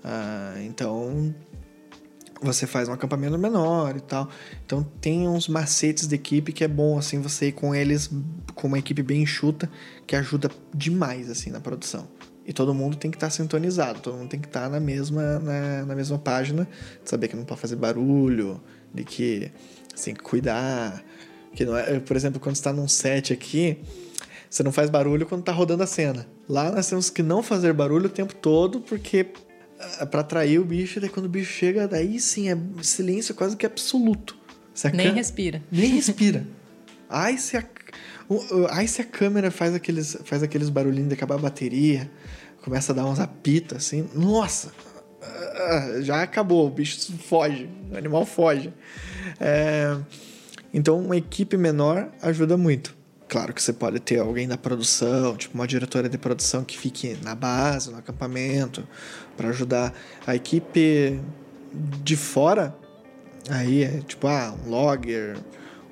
Ah, então você faz um acampamento menor e tal. Então tem uns macetes de equipe que é bom assim você ir com eles com uma equipe bem enxuta que ajuda demais assim na produção. E todo mundo tem que estar sintonizado, todo mundo tem que estar na mesma na, na mesma página, saber que não pode fazer barulho, de que você tem que cuidar, que não é, por exemplo, quando está num set aqui, você não faz barulho quando tá rodando a cena. Lá nós temos que não fazer barulho o tempo todo, porque ah, pra atrair o bicho, daí quando o bicho chega, daí sim é silêncio quase que absoluto. Nem respira. Nem [LAUGHS] respira. Ai se, a, ai, se a câmera faz aqueles, faz aqueles barulhinhos de acabar a bateria, começa a dar uns apitos assim, nossa! ah, Já acabou, o bicho foge, o animal foge. É, então, uma equipe menor ajuda muito. Claro que você pode ter alguém da produção, tipo uma diretora de produção que fique na base, no acampamento, para ajudar. A equipe de fora, aí é tipo, ah, um logger,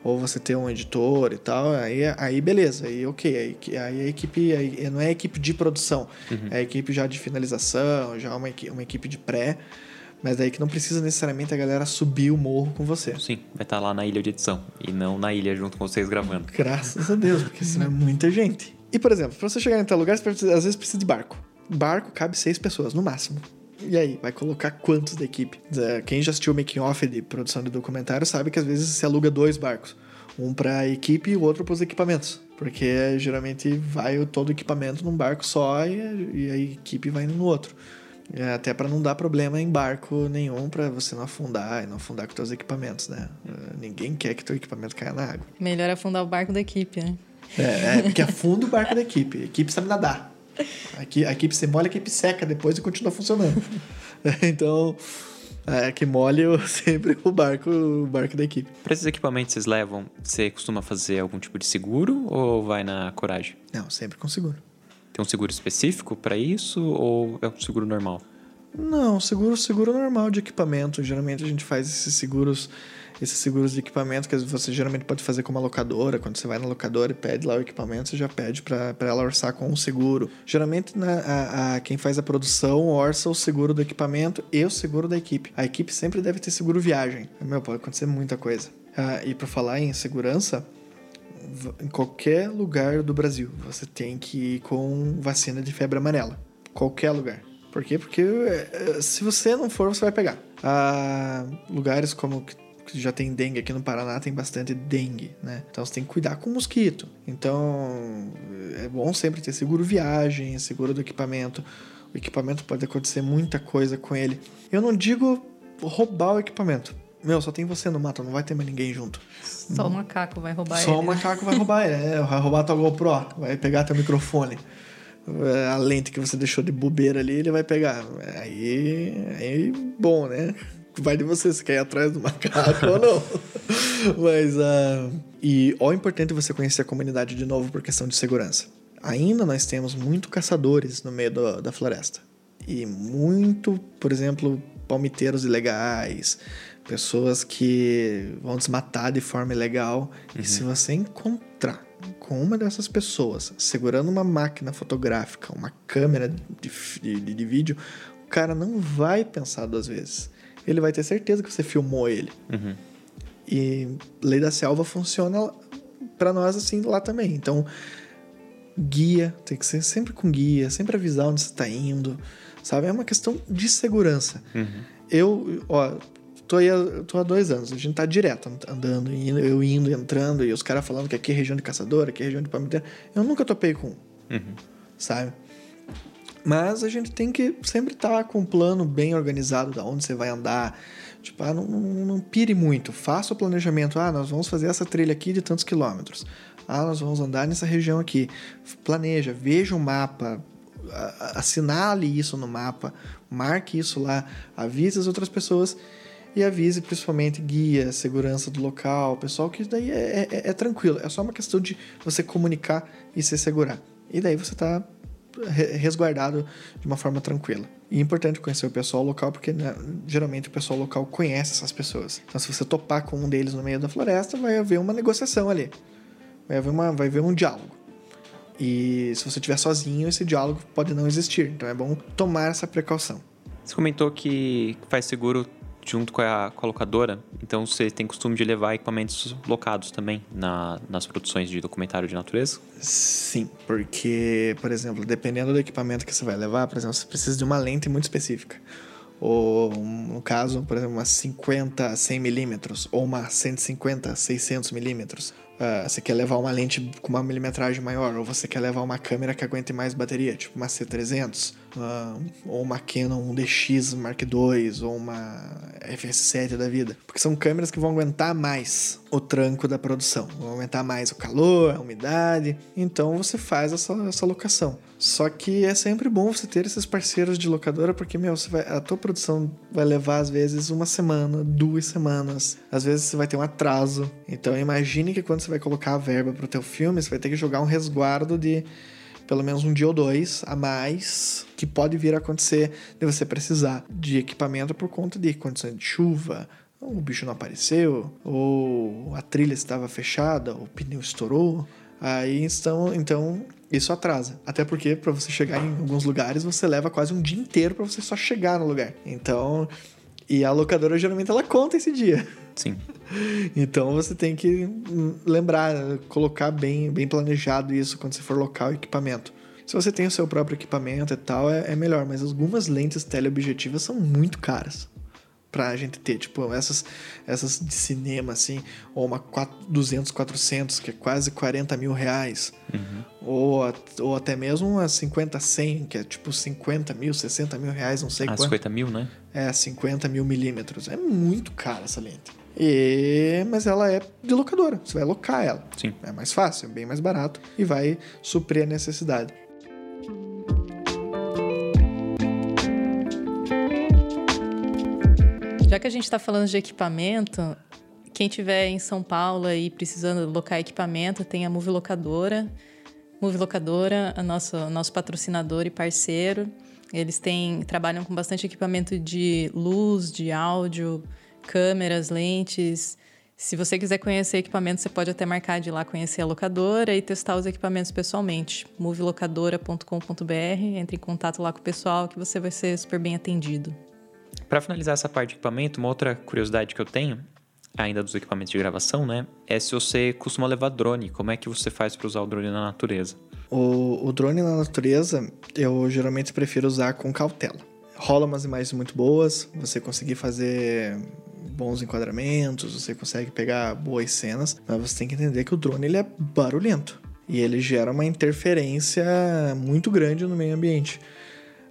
ou você ter um editor e tal, aí, aí beleza, aí ok. Aí, aí a equipe aí não é a equipe de produção, é a equipe já de finalização, já uma, uma equipe de pré, mas daí que não precisa necessariamente a galera subir o morro com você. Sim, vai estar lá na ilha de edição e não na ilha junto com vocês gravando. Graças a Deus, porque senão é muita gente. E, por exemplo, pra você chegar em tal lugar, você precisa- às vezes precisa de barco. Barco cabe seis pessoas, no máximo. E aí, vai colocar quantos da equipe? Eh, Quem já assistiu o making off de produção de documentário sabe que às vezes se aluga dois barcos. Um pra equipe e o outro pros equipamentos. Porque geralmente vai todo o equipamento num barco só e, a- e a equipe vai no outro. É, até pra não dar problema em barco nenhum, pra você não afundar e não afundar com seus equipamentos, né? Eh, Ninguém quer que teu equipamento caia na água. Melhor afundar o barco da equipe, né? É, é, porque afunda o barco da equipe. A equipe sabe nadar. Aqui, a equipe se molha, a equipe seca depois e continua funcionando. [LAUGHS] então, é, que molha [LAUGHS] sempre o barco, o barco da equipe. Para esses equipamentos que vocês levam, você costuma fazer algum tipo de seguro ou vai na coragem? Não, sempre com seguro. Tem um seguro específico para isso ou é um seguro normal? Não, seguro, seguro normal de equipamento. Geralmente a gente faz esses seguros, esses seguros de equipamento que você geralmente pode fazer com uma locadora. Quando você vai na locadora e pede lá o equipamento, você já pede para ela orçar com um seguro. Geralmente né, a, a, quem faz a produção orça o seguro do equipamento e o seguro da equipe. A equipe sempre deve ter seguro viagem. Meu, pode acontecer muita coisa. Ah, e para falar em segurança, em qualquer lugar do Brasil você tem que ir com vacina de febre amarela. Qualquer lugar. Por quê? Porque eh, se você não for, você vai pegar. Ah, lugares como que já tem dengue aqui no Paraná, tem bastante dengue, né? Então você tem que cuidar com o mosquito. Então é bom sempre ter seguro viagem, seguro do equipamento. O equipamento pode acontecer muita coisa com ele. Eu não digo roubar o equipamento. Meu, só tem você no mato, não vai ter mais ninguém junto. Só o macaco vai roubar Só ele. o né? macaco vai roubar ele. É, vai roubar tua GoPro, vai pegar teu microfone. É, A lente que você deixou de bobeira ali, ele vai pegar. Aí, aí bom, né? Vai de você, se quer ir atrás do macaco ou não. [LAUGHS] Mas, ah, e ó, é importante você conhecer a comunidade de novo por questão de segurança. Ainda nós temos muito caçadores no meio do- da floresta. E muito, por exemplo, palmiteiros ilegais, pessoas que vão desmatar de forma ilegal. E se você encontrar com uma dessas pessoas segurando uma máquina fotográfica, uma câmera de, de, de- de vídeo, o cara não vai pensar duas vezes. Ele vai ter certeza que você filmou ele. Uhum. E lei da selva funciona para nós assim lá também. Então, guia, tem que ser sempre com guia, sempre avisar onde você está indo, sabe? É uma questão de segurança. Eu, ó, tô aí tô há dois anos, a gente tá direto andando, indo, eu indo, entrando, e os caras falando que aqui é região de caçador, aqui é região de palmiteira. Eu nunca topei com um, sabe? Mas a gente tem que sempre estar com um plano bem organizado da onde você vai andar. Tipo, ah, não, não, não pire muito. Faça o planejamento. Ah, nós vamos fazer essa trilha aqui de tantos quilômetros. Ah, nós vamos andar nessa região aqui. Planeja, veja o mapa, assinale isso no mapa, marque isso lá, avise as outras pessoas e avise principalmente guia, segurança do local, pessoal, que daí é, é- é tranquilo. É só uma questão de você comunicar e se segurar. E daí você tá re- resguardado de uma forma tranquila. E é importante conhecer o pessoal local, porque né, geralmente o pessoal local conhece essas pessoas. Então, se você topar com um deles no meio da floresta, vai haver uma negociação ali. Vai haver, uma, vai haver um diálogo. E se você estiver sozinho, esse diálogo pode não existir. Então é bom tomar essa precaução. Você comentou que faz seguro junto com a colocadora, então você tem costume de levar equipamentos locados também na- nas produções de documentário de natureza? Sim, porque, por exemplo, dependendo do equipamento que você vai levar, por exemplo, você precisa de uma lente muito específica. Ou, no caso, por exemplo, uma 50 100 milímetros ou uma 150 600 milímetros. Ah, você quer levar uma lente com uma milimetragem maior, ou você quer levar uma câmera que aguente mais bateria, tipo uma C300, ah, ou uma Canon DX Mark II, ou uma FS7 da vida. Porque são câmeras que vão aguentar mais o tranco da produção, vão aumentar mais o calor, a umidade. Então você faz essa, essa locação. Só que é sempre bom você ter esses parceiros de locadora, porque, meu, vai, a tua produção vai levar, às vezes, uma semana, duas semanas. Às vezes você vai ter um atraso. Então imagine que quando você vai colocar a verba pro teu filme, você vai ter que jogar um resguardo de pelo menos um dia ou dois a mais que pode vir a acontecer de você precisar de equipamento por conta de condições de chuva, o bicho não apareceu, ou a trilha estava fechada, o pneu estourou. Aí então, então isso atrasa. Até porque para você chegar em alguns lugares você leva quase um dia inteiro para você só chegar no lugar. Então, e a locadora geralmente ela conta esse dia. Sim. [LAUGHS] Então você tem que lembrar, colocar bem, bem planejado isso quando você for locar o equipamento. Se você tem o seu próprio equipamento e tal, é, é melhor, mas algumas lentes teleobjetivas são muito caras pra gente ter, tipo, essas, essas de cinema, assim, ou uma 4, 200, 400, que é quase 40 mil reais, ou, a- ou até mesmo uma 50, 100, que é tipo 50 mil, 60 mil reais, não sei Ah, quanto. 50 mil, né? É, 50 mil milímetros. É muito cara essa lente. E... Mas ela é de locadora. Você vai locar ela. Sim. É mais fácil, é bem mais barato e vai suprir a necessidade. Já que a gente está falando de equipamento, quem tiver em São Paulo e precisando locar equipamento, tem a Move Locadora. Move Locadora, a nosso, nosso patrocinador e parceiro. Eles têm trabalham com bastante equipamento de luz, de áudio, câmeras, lentes. Se você quiser conhecer equipamentos, você pode até marcar de ir lá conhecer a locadora e testar os equipamentos pessoalmente. movilocadora.com.br, entre em contato lá com o pessoal que você vai ser super bem atendido. Para finalizar essa parte de equipamento, uma outra curiosidade que eu tenho, ainda dos equipamentos de gravação, né, é se você costuma levar drone. Como é que você faz para usar o drone na natureza? O, o drone na natureza, eu geralmente prefiro usar com cautela. Rola umas imagens muito boas, você conseguir fazer bons enquadramentos, você consegue pegar boas cenas, mas você tem que entender que o drone ele é barulhento e ele gera uma interferência muito grande no meio ambiente.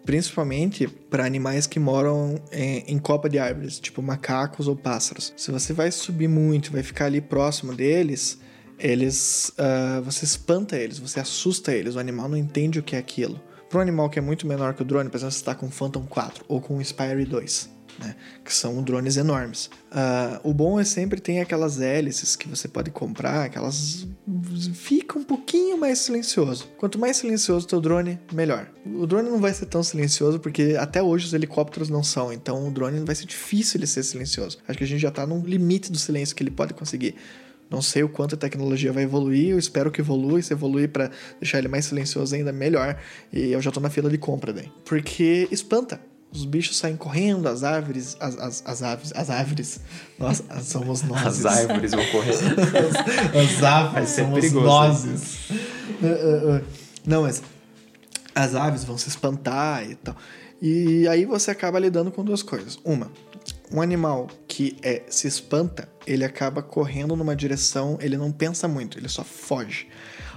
Principalmente para animais que moram em, em, copa de árvores, tipo macacos ou pássaros. Se você vai subir muito vai ficar ali próximo deles, eles, uh, você espanta eles, você assusta eles. O animal não entende o que é aquilo. Para um animal que é muito menor que o drone, por exemplo, você está com o Phantom 4 ou com o Spire 2 né? Que são drones enormes. Uh, o bom é sempre tem aquelas hélices que você pode comprar, que elas ficam um pouquinho mais silencioso. Quanto mais silencioso o teu drone, melhor. O drone não vai ser tão silencioso porque até hoje os helicópteros não são, então o drone vai ser difícil ele ser silencioso. Acho que a gente já está no limite do silêncio que ele pode conseguir. Não sei o quanto a tecnologia vai evoluir, eu espero que evolua, e se evoluir para deixar ele mais silencioso ainda melhor. E eu já tô na fila de compra daí. Porque espanta os bichos saem correndo, as árvores, as, as, as aves, as árvores, nós somos nós. As árvores vão correr. as, [LAUGHS] as aves somos perigoso, uh, uh. Não, mas as aves vão se espantar e tal. E aí você acaba lidando com duas coisas. Uma, um animal que é, se espanta, ele acaba correndo numa direção, ele não pensa muito, ele só foge.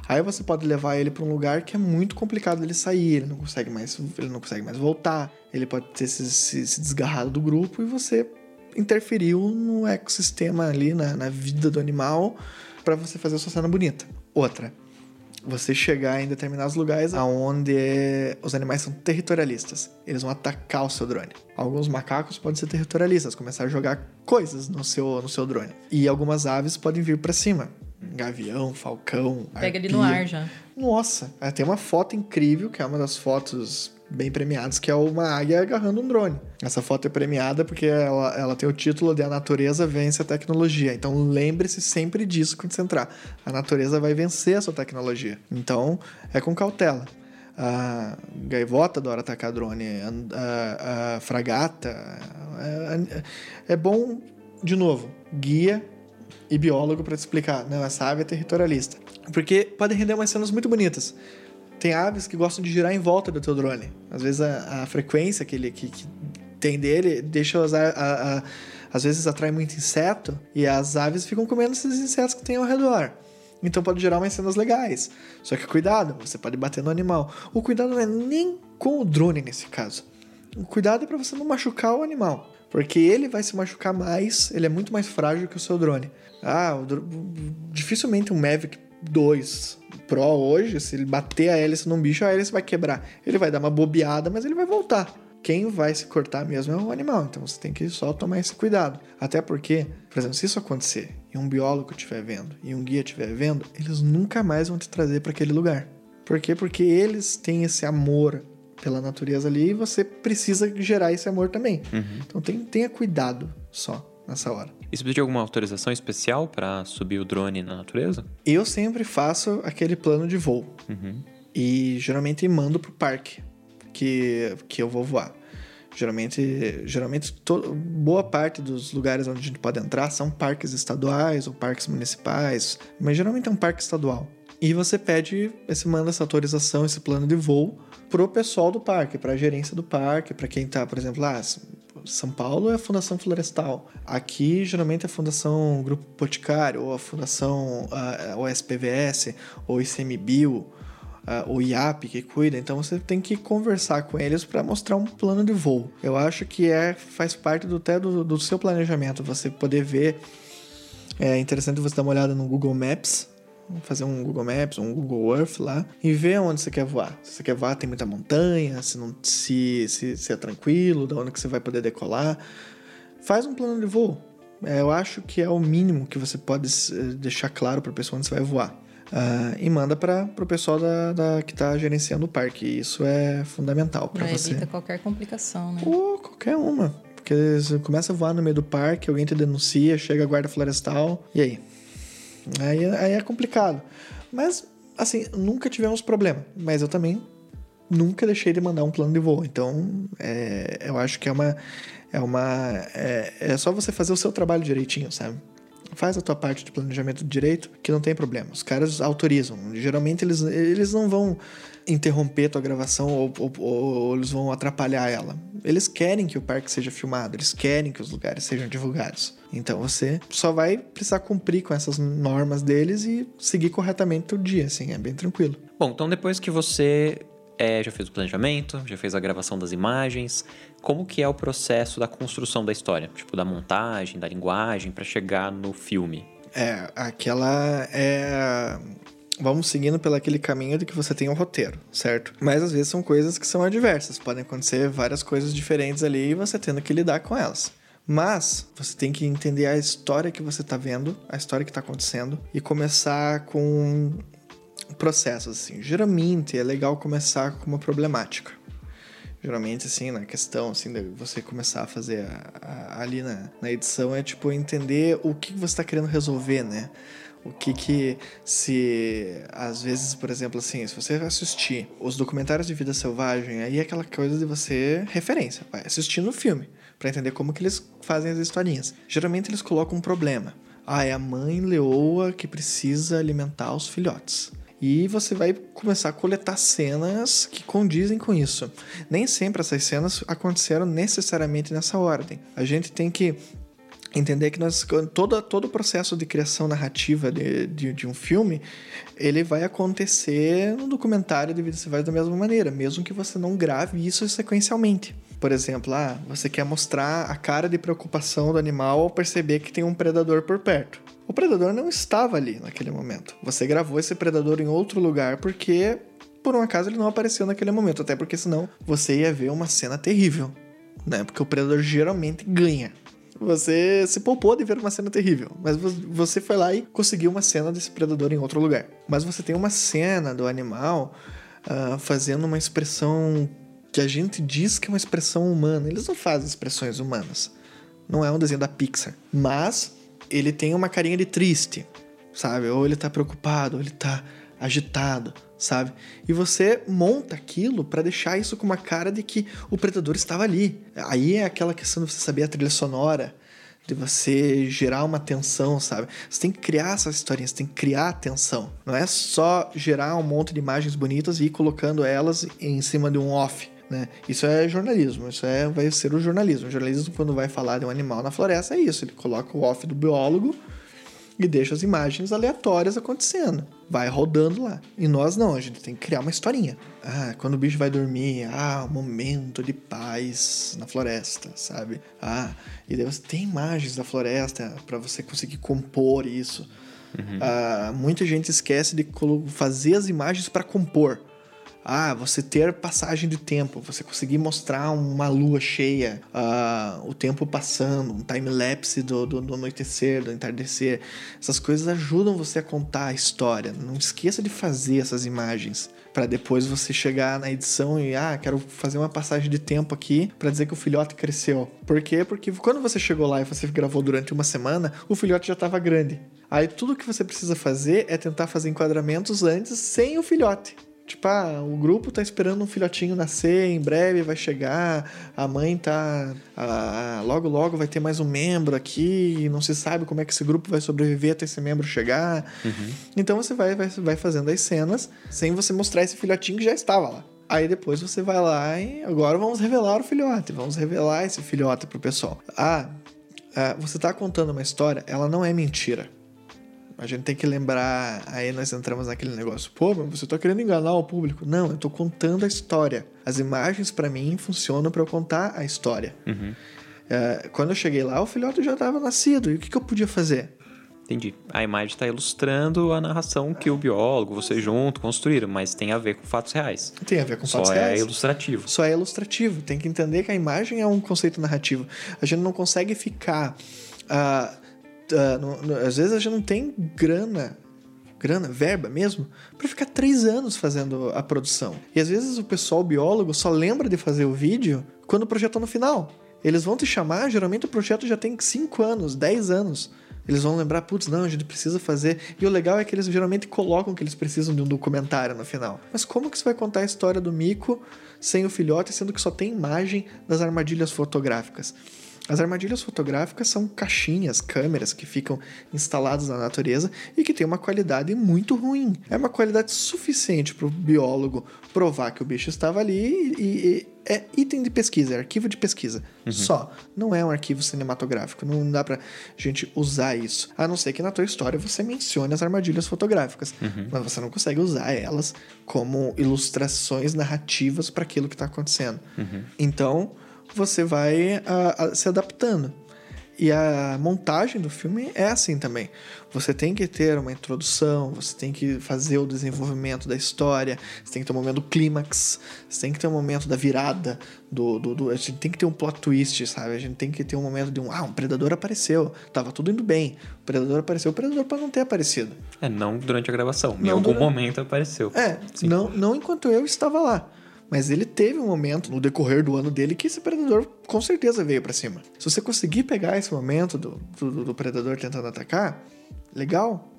Aí você pode levar ele para um lugar que é muito complicado dele sair, ele não consegue mais, ele não consegue mais voltar, ele pode ter se, se, se desgarrado do grupo e você interferiu no ecossistema ali, na, na vida do animal, para você fazer a sua cena bonita. Outra, você chegar em determinados lugares onde os animais são territorialistas. Eles vão atacar o seu drone. Alguns macacos podem ser territorialistas, começar a jogar coisas no seu, no seu drone. E algumas aves podem vir para cima. Gavião, falcão. Pega arpia. ali no ar já. Nossa, é, tem uma foto incrível, que é uma das fotos bem premiadas, que é uma águia agarrando um drone. Essa foto é premiada porque ela, ela tem o título de A Natureza Vence a Tecnologia. Então lembre-se sempre disso quando você entrar. A natureza vai vencer a sua tecnologia. Então é com cautela. A gaivota adora atacar drone, a, a, a fragata. É, é bom, de novo, guia e biólogo para te explicar. Não, essa ave é territorialista. Porque pode render umas cenas muito bonitas. Tem aves que gostam de girar em volta do teu drone. Às vezes a, a frequência que, ele, que, que tem dele deixa as, a, a, às vezes atrai muito inseto e as aves ficam comendo esses insetos que tem ao redor. Então pode gerar umas cenas legais. Só que cuidado, você pode bater no animal. O cuidado não é nem com o drone nesse caso. O cuidado é para você não machucar o animal. Porque ele vai se machucar mais, ele é muito mais frágil que o seu drone. Ah, dificilmente um Mavic 2 Pro hoje, se ele bater a hélice num bicho, a hélice vai quebrar. Ele vai dar uma bobeada, mas ele vai voltar. Quem vai se cortar mesmo é o animal, então você tem que só tomar esse cuidado. Até porque, por exemplo, se isso acontecer e um biólogo estiver vendo e um guia estiver vendo, eles nunca mais vão te trazer para aquele lugar. Por quê? Porque eles têm esse amor pela natureza ali e você precisa gerar esse amor também. Uhum. Então tem, tenha cuidado só nessa hora. E você precisa de alguma autorização especial para subir o drone na natureza? Eu sempre faço aquele plano de voo. Uhum. E geralmente mando pro parque que, que eu vou voar. Geralmente, geralmente to, boa parte dos lugares onde a gente pode entrar são parques estaduais ou parques municipais, mas geralmente é um parque estadual. E você pede, você manda essa autorização, esse plano de voo pro pessoal do parque, para a gerência do parque, para quem tá, por exemplo, lá, são Paulo é a Fundação Florestal. Aqui, geralmente, é a Fundação Grupo Boticário, ou a Fundação uh, o SPVS, ou ICMBio, uh, o IAP que cuida. Então, você tem que conversar com eles para mostrar um plano de voo. Eu acho que é, faz parte do, até do, do seu planejamento, você poder ver. É interessante você dar uma olhada no Google Maps, fazer um Google Maps, um Google Earth lá e ver onde você quer voar. Se você quer voar, tem muita montanha, se, não, se, se, se é tranquilo, da onde que você vai poder decolar. Faz um plano de voo. É, eu acho que é o mínimo que você pode eh, deixar claro para a pessoa onde você vai voar. ah, e manda para o pessoal da, da- que está gerenciando o parque. Isso é fundamental para você. evita qualquer complicação, né? Ou qualquer uma. Porque você começa a voar no meio do parque, alguém te denuncia, chega a guarda florestal, e aí? Aí, aí é complicado. Mas, assim, nunca tivemos problema. Mas eu também nunca deixei de mandar um plano de voo. Então, é, eu acho que é uma. É uma. É, é só você fazer o seu trabalho direitinho, sabe? Faz a tua parte de planejamento direito, que não tem problema. Os caras autorizam. Geralmente eles, eles não vão interromper tua gravação ou, ou- ou eles vão atrapalhar ela. Eles querem que o parque seja filmado, eles querem que os lugares sejam divulgados. Então você só vai precisar cumprir com essas normas deles e seguir corretamente o dia, assim, é bem tranquilo. Bom, então depois que você é, já fez o planejamento, já fez a gravação das imagens, como que é o processo da construção da história? Tipo, da montagem, da linguagem, para chegar no filme? É, aquela é. Vamos seguindo pelo aquele caminho de que você tem um roteiro, certo? Mas às vezes são coisas que são adversas. Podem acontecer várias coisas diferentes ali e você tendo que lidar com elas. Mas você tem que entender a história que você tá vendo, a história que tá acontecendo e começar com processos assim. Geralmente é legal começar com uma problemática. Geralmente, assim, na questão, assim, de você começar a fazer a- a- ali na, na edição é, tipo, entender o que você está querendo resolver, né? O que que se... Às vezes, por exemplo, assim, se você assistir os documentários de vida selvagem, aí é aquela coisa de você... Referência, vai assistindo o filme, para entender como que eles fazem as historinhas. Geralmente eles colocam um problema. Ah, é a mãe leoa que precisa alimentar os filhotes. E você vai começar a coletar cenas que condizem com isso. Nem sempre essas cenas aconteceram necessariamente nessa ordem. A gente tem que entender que nós, todo, todo o processo de criação narrativa de, de, de um filme, ele vai acontecer no documentário de Vida Selvagem da mesma maneira, mesmo que você não grave isso sequencialmente. Por exemplo, ah, você quer mostrar a cara de preocupação do animal ao perceber que tem um predador por perto. O predador não estava ali naquele momento. Você gravou esse predador em outro lugar porque, por um acaso, ele não apareceu naquele momento. Até porque senão você ia ver uma cena terrível, né? Porque o predador geralmente ganha. Você se poupou de ver uma cena terrível, mas vo- você foi lá e conseguiu uma cena desse predador em outro lugar. Mas você tem uma cena do animal ah, fazendo uma expressão que a gente diz que é uma expressão humana. Eles não fazem expressões humanas. Não é um desenho da Pixar. Mas ele tem uma carinha de triste, sabe? Ou ele tá preocupado, ou ele tá agitado, sabe? E você monta aquilo pra deixar isso com uma cara de que o predador estava ali. Aí é aquela questão de você saber a trilha sonora, de você gerar uma tensão, sabe? Você tem que criar essas historinhas, você tem que criar atenção. Não é só gerar um monte de imagens bonitas e ir colocando elas em cima de um off. Né? Isso é jornalismo, isso é, vai ser o jornalismo. O jornalismo, quando vai falar de um animal na floresta, é isso. Ele coloca o off do biólogo e deixa as imagens aleatórias acontecendo. Vai rodando lá. E nós não, a gente tem que criar uma historinha. Ah, quando o bicho vai dormir, ah, um momento de paz na floresta, sabe? Ah, e daí você tem imagens da floresta para você conseguir compor isso. Ah, muita gente esquece de fazer as imagens para compor. Ah, você ter passagem de tempo, você conseguir mostrar uma lua cheia, ah, o tempo passando, um time-lapse do, do, do anoitecer, do entardecer. Essas coisas ajudam você a contar a história. Não esqueça de fazer essas imagens para depois você chegar na edição e ah, quero fazer uma passagem de tempo aqui para dizer que o filhote cresceu. Por quê? Porque quando você chegou lá e você gravou durante uma semana, o filhote já estava grande. Aí tudo que você precisa fazer é tentar fazer enquadramentos antes sem o filhote. Tipo, ah, o grupo tá esperando um filhotinho nascer, em breve vai chegar, a mãe tá. ah, logo, logo vai ter mais um membro aqui, não se sabe como é que esse grupo vai sobreviver até esse membro chegar. Então você vai, vai, vai fazendo as cenas sem você mostrar esse filhotinho que já estava lá. Aí depois você vai lá e agora vamos revelar o filhote, vamos revelar esse filhote pro pessoal. Ah, ah, você tá contando uma história, ela não é mentira. A gente tem que lembrar, aí nós entramos naquele negócio, pô, mas você tá querendo enganar o público. Não, eu tô contando a história. As imagens para mim funcionam para eu contar a história. É, quando eu cheguei lá, o filhote já tava nascido. E o que, que eu podia fazer? Entendi. A imagem está ilustrando a narração que o biólogo, você junto, construíram, mas tem a ver com fatos reais. Tem a ver com Só fatos é reais. ilustrativo. Só é ilustrativo. Tem que entender que a imagem é um conceito narrativo. A gente não consegue ficar. ah, no- às vezes a gente não tem grana grana, verba mesmo, para ficar três anos fazendo a produção. E às vezes o pessoal biólogo só lembra de fazer o vídeo quando o projeto tá no final. Eles vão te chamar, geralmente o projeto já tem 5 anos, 10 anos. Eles vão lembrar, putz, não, a gente precisa fazer. E o legal é que eles geralmente colocam que eles precisam de um documentário no final. Mas como que você vai contar a história do mico sem o filhote, sendo que só tem imagem das armadilhas fotográficas? As armadilhas fotográficas são caixinhas, câmeras que ficam instaladas na natureza e que tem uma qualidade muito ruim. É uma qualidade suficiente para o biólogo provar que o bicho estava ali e, e é item de pesquisa, é arquivo de pesquisa. Uhum. Só. Não é um arquivo cinematográfico. Não dá pra gente usar isso. A não ser que na tua história você mencione as armadilhas fotográficas. Uhum. Mas você não consegue usar elas como ilustrações narrativas para aquilo que está acontecendo. Uhum. Então você vai a, a, se adaptando. E a montagem do filme é assim também. Você tem que ter uma introdução, você tem que fazer o desenvolvimento da história, você tem que ter um momento do clímax, você tem que ter um momento da virada, do, do, do, a gente tem que ter um plot twist, sabe? A gente tem que ter um momento de um, ah, um predador apareceu, tava tudo indo bem, o predador apareceu, o predador pode não ter aparecido. É, não durante a gravação, não em algum durante... momento apareceu. É, não, não enquanto eu estava lá. Mas ele teve um momento no decorrer do ano dele que esse predador com certeza veio para cima. Se você conseguir pegar esse momento do, do, do predador tentando atacar, legal.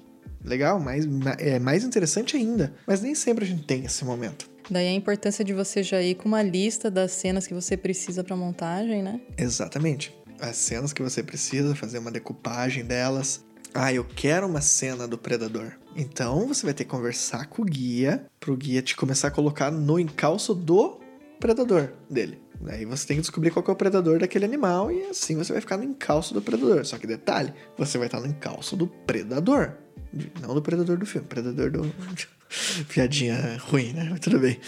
Legal, mas é mais interessante ainda. Mas nem sempre a gente tem esse momento. Daí a importância de você já ir com uma lista das cenas que você precisa para montagem, né? Exatamente. As cenas que você precisa, fazer uma decupagem delas, ah, eu quero uma cena do predador. Então você vai ter que conversar com o guia, pro guia te começar a colocar no encalço do predador dele. Aí você tem que descobrir qual é o predador daquele animal e assim você vai ficar no encalço do predador. Só que detalhe, você vai estar no encalço do predador. Não do predador do filme, predador do. [LAUGHS] Piadinha ruim, né? Mas tudo bem.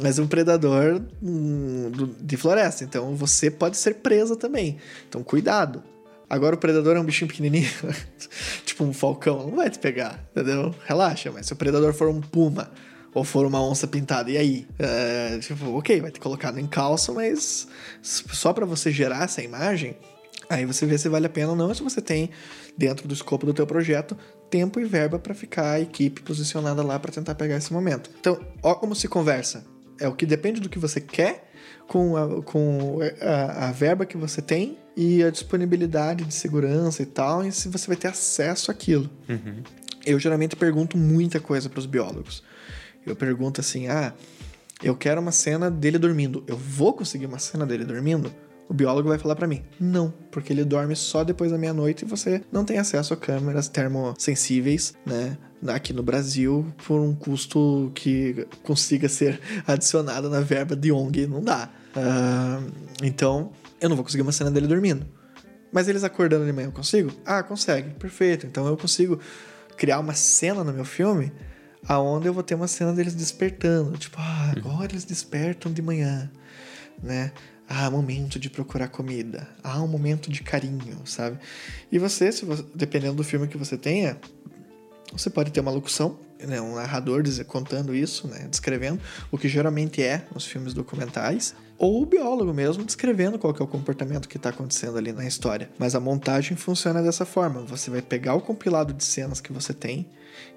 Mas um predador hum, de floresta. Então você pode ser presa também. Então cuidado. Agora o predador é um bichinho pequenininho, [LAUGHS] tipo um falcão, não vai te pegar, entendeu? Relaxa, mas se o predador for um puma ou for uma onça pintada, e aí? É, tipo, ok, vai te colocar no encalço, mas só para você gerar essa imagem, aí você vê se vale a pena ou não, se você tem dentro do escopo do teu projeto tempo e verba para ficar a equipe posicionada lá para tentar pegar esse momento. Então, ó como se conversa. É o que depende do que você quer com a, com a, a verba que você tem e a disponibilidade de segurança e tal, e se você vai ter acesso àquilo. Uhum. Eu geralmente pergunto muita coisa para os biólogos. Eu pergunto assim: ah, eu quero uma cena dele dormindo. Eu vou conseguir uma cena dele dormindo? O biólogo vai falar para mim: não, porque ele dorme só depois da meia-noite e você não tem acesso a câmeras termosensíveis, né? Aqui no Brasil, por um custo que consiga ser [LAUGHS] adicionado na verba de ONG, não dá. Uh, então, eu não vou conseguir uma cena dele dormindo. Mas eles acordando de manhã eu consigo? Ah, consegue. Perfeito. Então eu consigo criar uma cena no meu filme aonde eu vou ter uma cena deles despertando. Tipo, ah, uhum. agora eles despertam de manhã, né? Ah, momento de procurar comida. Ah, um momento de carinho, sabe? E você, se você, dependendo do filme que você tenha, você pode ter uma locução, né, um narrador dizer, contando isso, né, descrevendo, o que geralmente é nos filmes documentais ou o biólogo mesmo descrevendo qual é o comportamento que está acontecendo ali na história. Mas a montagem funciona dessa forma: você vai pegar o compilado de cenas que você tem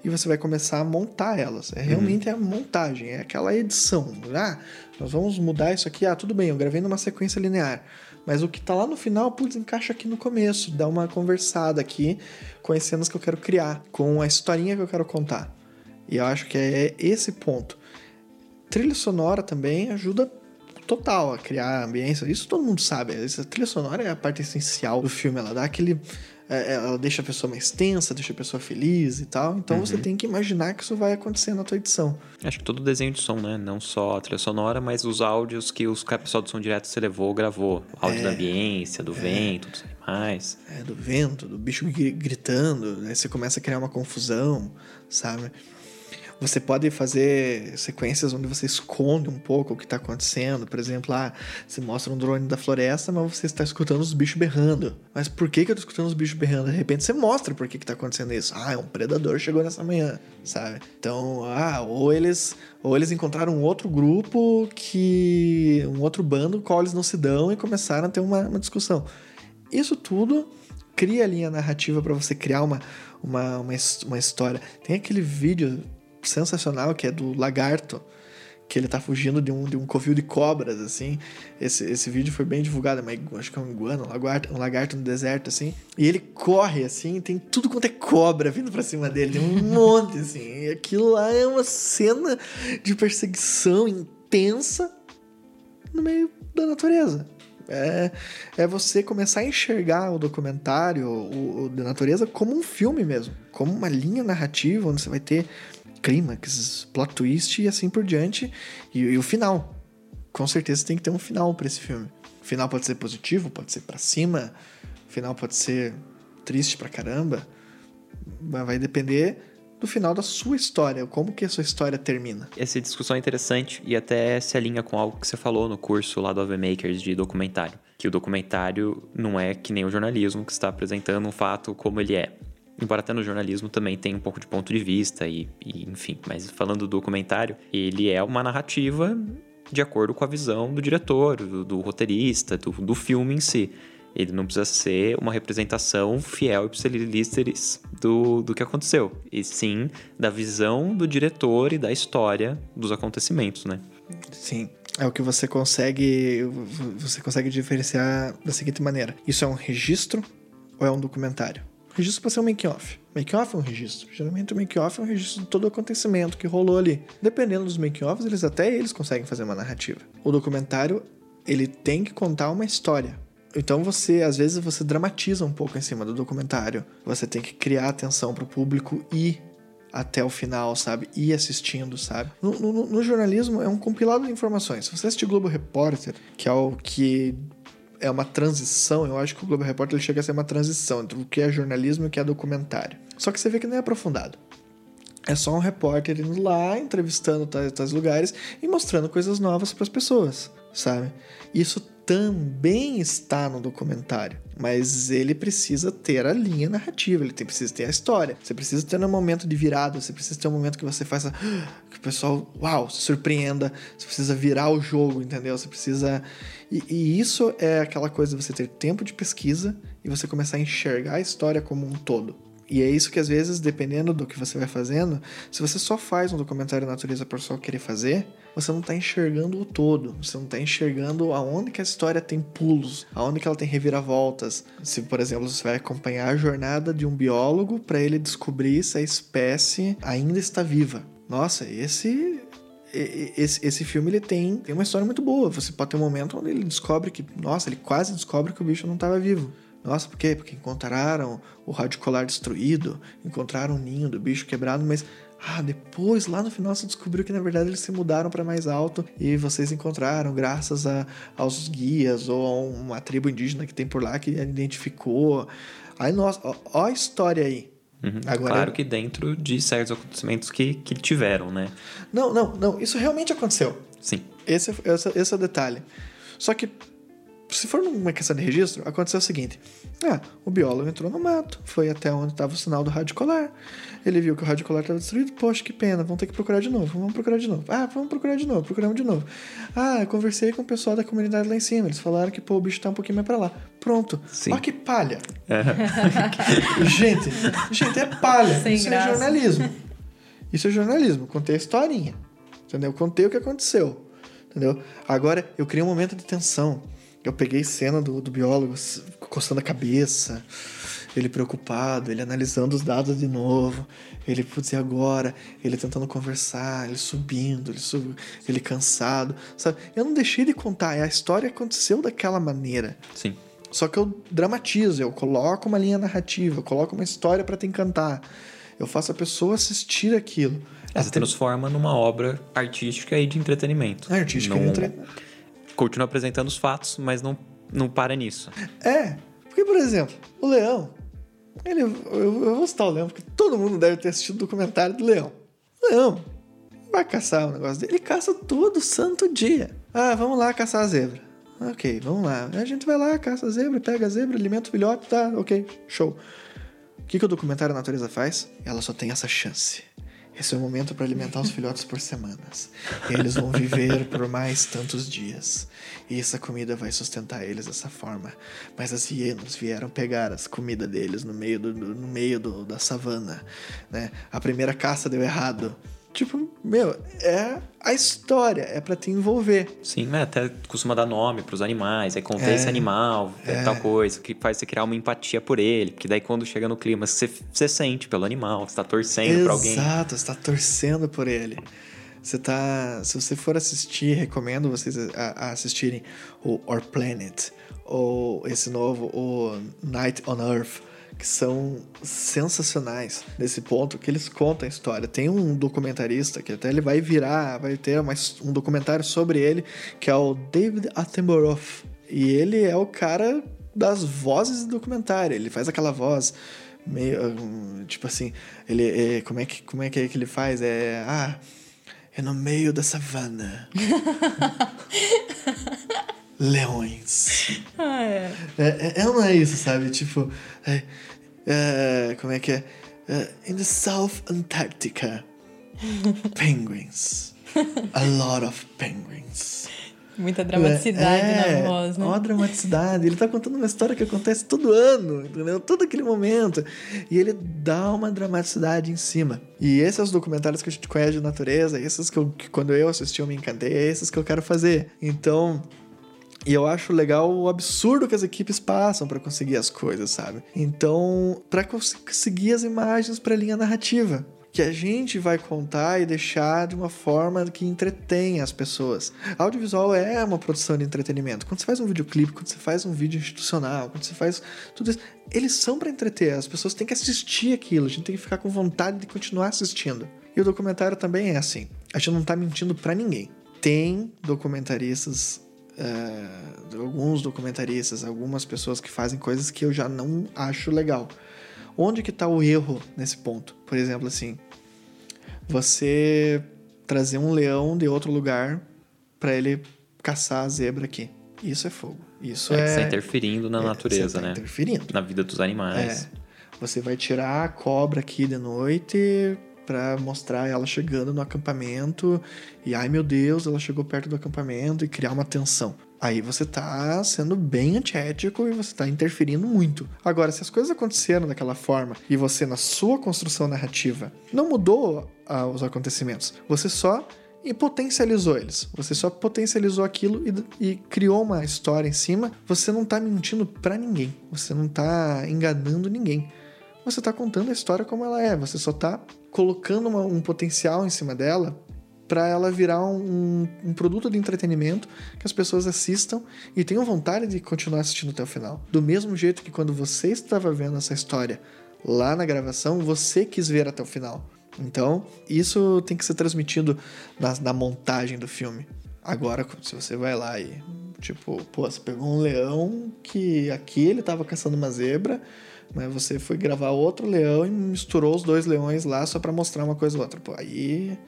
e você vai começar a montar elas. É realmente uhum. a montagem, é aquela edição. Ah, nós vamos mudar isso aqui. Ah, tudo bem, eu gravei numa sequência linear. Mas o que está lá no final, putz, encaixa aqui no começo, dá uma conversada aqui com as cenas que eu quero criar, com a historinha que eu quero contar. E eu acho que é esse ponto. Trilha sonora também ajuda total a criar ambiência. Isso todo mundo sabe. Essa trilha sonora é a parte essencial do filme. Ela dá aquele. É, é, ela deixa a pessoa mais tensa, deixa a pessoa feliz e tal. Então uhum. você tem que imaginar que isso vai acontecer na tua edição. Acho que todo desenho de som, né? Não só a trilha sonora, mas os áudios que os pessoal do som direto você levou, gravou. O áudio é, da ambiência, do é, vento, dos animais. É, do vento, do bicho gritando. Aí você começa a criar uma confusão, sabe? Você pode fazer sequências onde você esconde um pouco o que está acontecendo. Por exemplo, ah, você mostra um drone da floresta, mas você está escutando os bichos berrando. Mas por que, que eu estou escutando os bichos berrando? De repente você mostra por que está acontecendo isso. Ah, um predador chegou nessa manhã, sabe? Então, ah, ou eles, ou eles encontraram um outro grupo que. um outro bando com qual eles não se dão e começaram a ter uma, uma discussão. Isso tudo cria a linha narrativa para você criar uma, uma, uma, uma história. Tem aquele vídeo sensacional que é do lagarto que ele tá fugindo de um, de um covil de cobras, assim. Esse, esse vídeo foi bem divulgado, mas acho que é um iguana, um lagarto, um lagarto no deserto, assim. E ele corre, assim, tem tudo quanto é cobra vindo pra cima dele, tem um [LAUGHS] monte, assim. E aquilo lá é uma cena de perseguição intensa no meio da natureza. É, é você começar a enxergar o documentário, o, o da natureza, como um filme mesmo, como uma linha narrativa onde você vai ter clímax, plot twist e assim por diante. E, e, o final. Com certeza tem que ter um final para esse filme. O final pode ser positivo, pode ser para cima, o final pode ser triste pra caramba. Mas vai depender do final da sua história, como que a sua história termina. Essa discussão é interessante e até se alinha com algo que você falou no curso lá do AV Makers de documentário. Que o documentário não é que nem o jornalismo que está apresentando um fato como ele é embora até no jornalismo também tem um pouco de ponto de vista e, e, enfim, mas falando do documentário, ele é uma narrativa de acordo com a visão do diretor, do, do roteirista, do, do, filme em si. Ele não precisa ser uma representação fiel e do, do que aconteceu, e sim da visão do diretor e da história dos acontecimentos, né? Sim. É o que você consegue você consegue diferenciar da seguinte maneira: isso é um registro ou é um documentário? Registro pode ser um make-off. Make-off é um registro. Geralmente o make-off é um registro de todo o acontecimento que rolou ali. Dependendo dos make-offs, eles até eles conseguem fazer uma narrativa. O documentário, ele tem que contar uma história. Então você, às vezes, você dramatiza um pouco em cima do documentário. Você tem que criar atenção para o público ir até o final, sabe? Ir assistindo, sabe? No, no, no, jornalismo é um compilado de informações. Se você assistir Globo Repórter, que é o que é uma transição, eu acho que o Globo Repórter ele chega a ser uma transição entre o que é jornalismo e o que é documentário. Só que você vê que não é aprofundado. É só um repórter indo lá, entrevistando tais, tais lugares e mostrando coisas novas para as pessoas, sabe? Isso também está no documentário, mas ele precisa ter a linha narrativa, ele tem, precisa ter a história. Você precisa ter um momento de virada, você precisa ter um momento que você faça [GASPS] que o pessoal, uau, se surpreenda. Você precisa virar o jogo, entendeu? Você precisa e, e isso é aquela coisa de você ter tempo de pesquisa e você começar a enxergar a história como um todo. E é isso que às vezes, dependendo do que você vai fazendo, se você só faz um documentário da natureza por só querer fazer, você não está enxergando o todo. Você não está enxergando aonde que a história tem pulos, aonde que ela tem reviravoltas. Se, por exemplo, você vai acompanhar a jornada de um biólogo para ele descobrir se a espécie ainda está viva. Nossa, esse esse, esse filme ele tem, tem uma história muito boa. Você pode ter um momento onde ele descobre que, nossa, ele quase descobre que o bicho não estava vivo. Nossa, por quê? Porque encontraram o radicolar destruído, encontraram o ninho do bicho quebrado, mas ah, depois lá no final você descobriu que na verdade eles se mudaram para mais alto e vocês encontraram graças a, aos guias ou a uma tribo indígena que tem por lá que identificou. Aí, nossa, ó, ó a história aí. Uhum. Agora, claro que dentro de certos acontecimentos que, que tiveram, né? Não, não, não. Isso realmente aconteceu. Sim. Esse, esse, esse é o detalhe. Só que se for numa questão de registro, aconteceu o seguinte: ah, o biólogo entrou no mato, foi até onde estava o sinal do rádio colar. Ele viu que o rádio colar estava destruído. Poxa, que pena, vamos ter que procurar de novo. Vamos procurar de novo. Ah, vamos procurar de novo, procuramos de novo. Ah, eu conversei com o pessoal da comunidade lá em cima. Eles falaram que pô, o bicho tá um pouquinho mais para lá. Pronto. Sim. Olha que palha. É. [LAUGHS] gente, gente, é palha. Sem Isso é graça. é jornalismo. Isso é jornalismo. Contei a historinha. Entendeu? Contei o que aconteceu. Entendeu? Agora, eu criei um momento de tensão. Eu peguei cena do, do biólogo coçando a cabeça, ele preocupado, ele analisando os dados de novo, ele, putz, e agora? Ele tentando conversar, ele subindo, ele, sub... ele cansado, sabe? Eu não deixei de contar, a história aconteceu daquela maneira. Sim. Só que eu dramatizo, eu coloco uma linha narrativa, eu coloco uma história para te encantar. Eu faço a pessoa assistir aquilo. Ela se transforma numa obra artística e de entretenimento. É, artística não... e de entretenimento continua apresentando os fatos, mas não, não para nisso. É, porque, por exemplo, o leão. Ele, eu, eu vou citar o leão, porque todo mundo deve ter assistido o documentário do leão. O leão vai caçar o negócio dele. Ele caça todo santo dia. Ah, vamos lá caçar a zebra. Ok, vamos lá. A gente vai lá, caça a zebra, pega a zebra, alimenta o filhote, tá, ok, show. O que, que o documentário Natureza faz? Ela só tem essa chance. Esse é o momento para alimentar os filhotes por semanas. E eles vão viver por mais tantos dias. E essa comida vai sustentar eles dessa forma. Mas as hienas vieram pegar as comidas deles no meio, do, no meio do, da savana. Né? A primeira caça deu errado. Tipo, meu, é a história, é para te envolver. Sim, mas até costuma dar nome pros animais, aí conta é, esse animal, é, é, tal coisa, que faz você criar uma empatia por ele, porque daí quando chega no clima, você, você sente pelo animal, você tá torcendo pra alguém. Exato, você tá torcendo por ele. Você tá. Se você for assistir, recomendo vocês a, a assistirem o Our Planet, ou esse novo, o Night on Earth que são sensacionais nesse ponto, que eles contam a história. Tem um documentarista que até ele vai virar, vai ter mais um documentário sobre ele, que é o David Attenborough. E ele é o cara das vozes do documentário. Ele faz aquela voz meio tipo assim, ele é, como é que como é que, é que ele faz? É ah, é no meio da savana. [LAUGHS] leões. Ah, é. É, é. é, não é isso, sabe? Tipo, é, é, como é que é? Uh, in the South Antarctica, [LAUGHS] penguins. A lot of penguins. Muita dramaticidade é, na voz, né? Ó, dramaticidade. Ele tá contando uma história que acontece todo ano, entendeu? Todo aquele momento. E ele dá uma dramaticidade em cima. E esses são os documentários que a gente conhece de natureza, esses que, eu, que quando eu assisti eu me encantei, é esses que eu quero fazer. Então, e eu acho legal o absurdo que as equipes passam para conseguir as coisas, sabe? Então, para conseguir as imagens para a linha narrativa, que a gente vai contar e deixar de uma forma que entretenha as pessoas. Audiovisual é uma produção de entretenimento. Quando você faz um videoclipe, quando você faz um vídeo institucional, quando você faz tudo isso, eles são para entreter. As pessoas têm que assistir aquilo, a gente tem que ficar com vontade de continuar assistindo. E o documentário também é assim. A gente não tá mentindo para ninguém. Tem documentaristas uh, alguns documentaristas, algumas pessoas que fazem coisas que eu já não acho legal. Onde que está o erro nesse ponto? Por exemplo, assim, você trazer um leão de outro lugar para ele caçar a zebra aqui. Isso é fogo. Isso é. é... Você está interferindo na é, natureza, você tá né? Interferindo. Na vida dos animais. É. Você vai tirar a cobra aqui de noite para mostrar ela chegando no acampamento e ai meu Deus, ela chegou perto do acampamento e criar uma tensão. Aí você tá sendo bem antiético e você tá interferindo muito. Agora, se as coisas aconteceram daquela forma e você, na sua construção narrativa, não mudou ah, os acontecimentos, você só e potencializou eles. Você só potencializou aquilo e, e, criou uma história em cima. Você não tá mentindo para ninguém. Você não tá enganando ninguém. Você tá contando a história como ela é. Você só tá colocando uma, um potencial em cima dela para ela virar um, um, produto de entretenimento que as pessoas assistam e tenham vontade de continuar assistindo até o final. Do mesmo jeito que quando você estava vendo essa história lá na gravação, você quis ver até o final. Então, isso tem que ser transmitido na, na montagem do filme. Agora, se você vai lá e, tipo, pô, você pegou um leão que aqui ele tava caçando uma zebra mas você foi gravar outro leão e misturou os dois leões lá só para mostrar uma coisa ou outra. Pô, aí,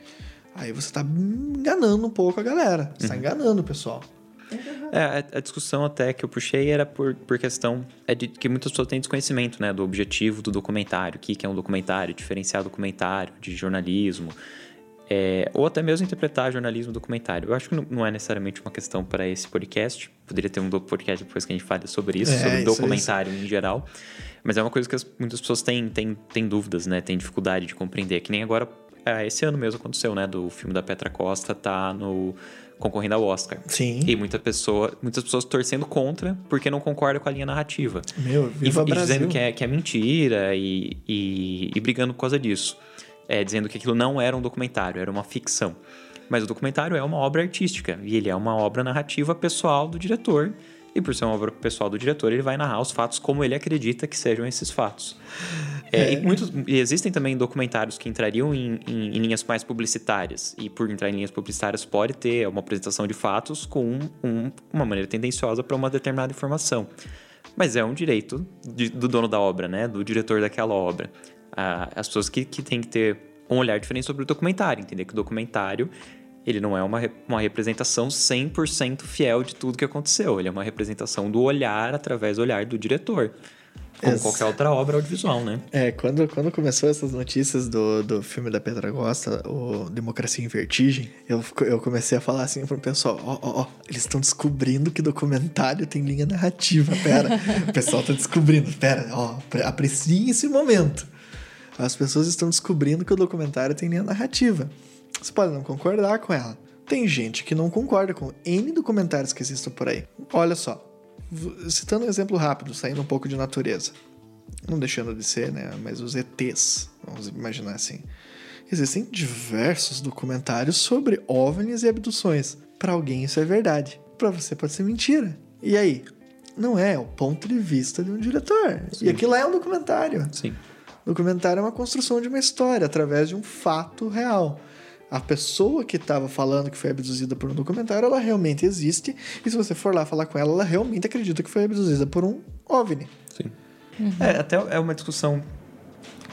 aí você tá enganando um pouco a galera. Você tá uhum. enganando o pessoal. É, a, discussão até que eu puxei era por, por questão é de que muitas pessoas têm desconhecimento, né, do objetivo do documentário, o que, que é um documentário, diferenciar documentário de jornalismo, é, ou até mesmo interpretar jornalismo documentário. Eu acho que não é necessariamente uma questão para esse podcast. Poderia ter um podcast depois que a gente fale sobre isso, é, sobre isso, documentário isso. em geral. Mas é uma coisa que as, muitas pessoas têm, têm, têm dúvidas, né? Têm dificuldade de compreender. Que nem agora, é, esse ano mesmo aconteceu, né? Do filme da Petra Costa tá no concorrendo ao Oscar. Sim. E muita pessoa, muitas pessoas torcendo contra porque não concorda com a linha narrativa. Meu, viva e, e dizendo que é, que é mentira e, e, e brigando por causa disso é, dizendo que aquilo não era um documentário, era uma ficção. Mas o documentário é uma obra artística e ele é uma obra narrativa pessoal do diretor. E por ser uma obra pessoal do diretor, ele vai narrar os fatos como ele acredita que sejam esses fatos. É. E, muitos, e existem também documentários que entrariam em, em, em, linhas mais publicitárias. E por entrar em linhas publicitárias, pode ter uma apresentação de fatos com um, uma maneira tendenciosa para uma determinada informação. Mas é um direito de, do dono da obra, né? Do diretor daquela obra as pessoas que, que têm que ter um olhar diferente sobre o documentário, entender que o documentário ele não é uma, uma representação 100% fiel de tudo que aconteceu, ele é uma representação do olhar através do olhar do diretor. Como qualquer outra obra audiovisual, né? É, quando, quando começou essas notícias do, do filme da Pedra Gosta, o Democracia em Vertigem, eu, eu comecei a falar assim pro pessoal, ó, ó, ó, eles estão descobrindo que documentário tem linha narrativa, pera. o pessoal tá descobrindo, pera, ó, pre- apreciem esse momento. As pessoas estão descobrindo que o documentário tem linha narrativa. Você pode não concordar com ela. Tem gente que não concorda com N documentários que existem por aí. Olha só, citando um exemplo rápido, saindo um pouco de natureza não deixando de ser, né? Mas os ETs, vamos imaginar assim. Existem diversos documentários sobre OVNIs e abduções. Para alguém isso é verdade, para você pode ser mentira. E aí? Não é, é o ponto de vista de um diretor. E aquilo lá é um documentário. Sim. Documentário é uma construção de uma história através de um fato real. A pessoa que estava falando que foi abduzida por um documentário, ela realmente existe. E se você for lá falar com ela, ela realmente acredita que foi abduzida por um OVNI. Sim. É, até é uma discussão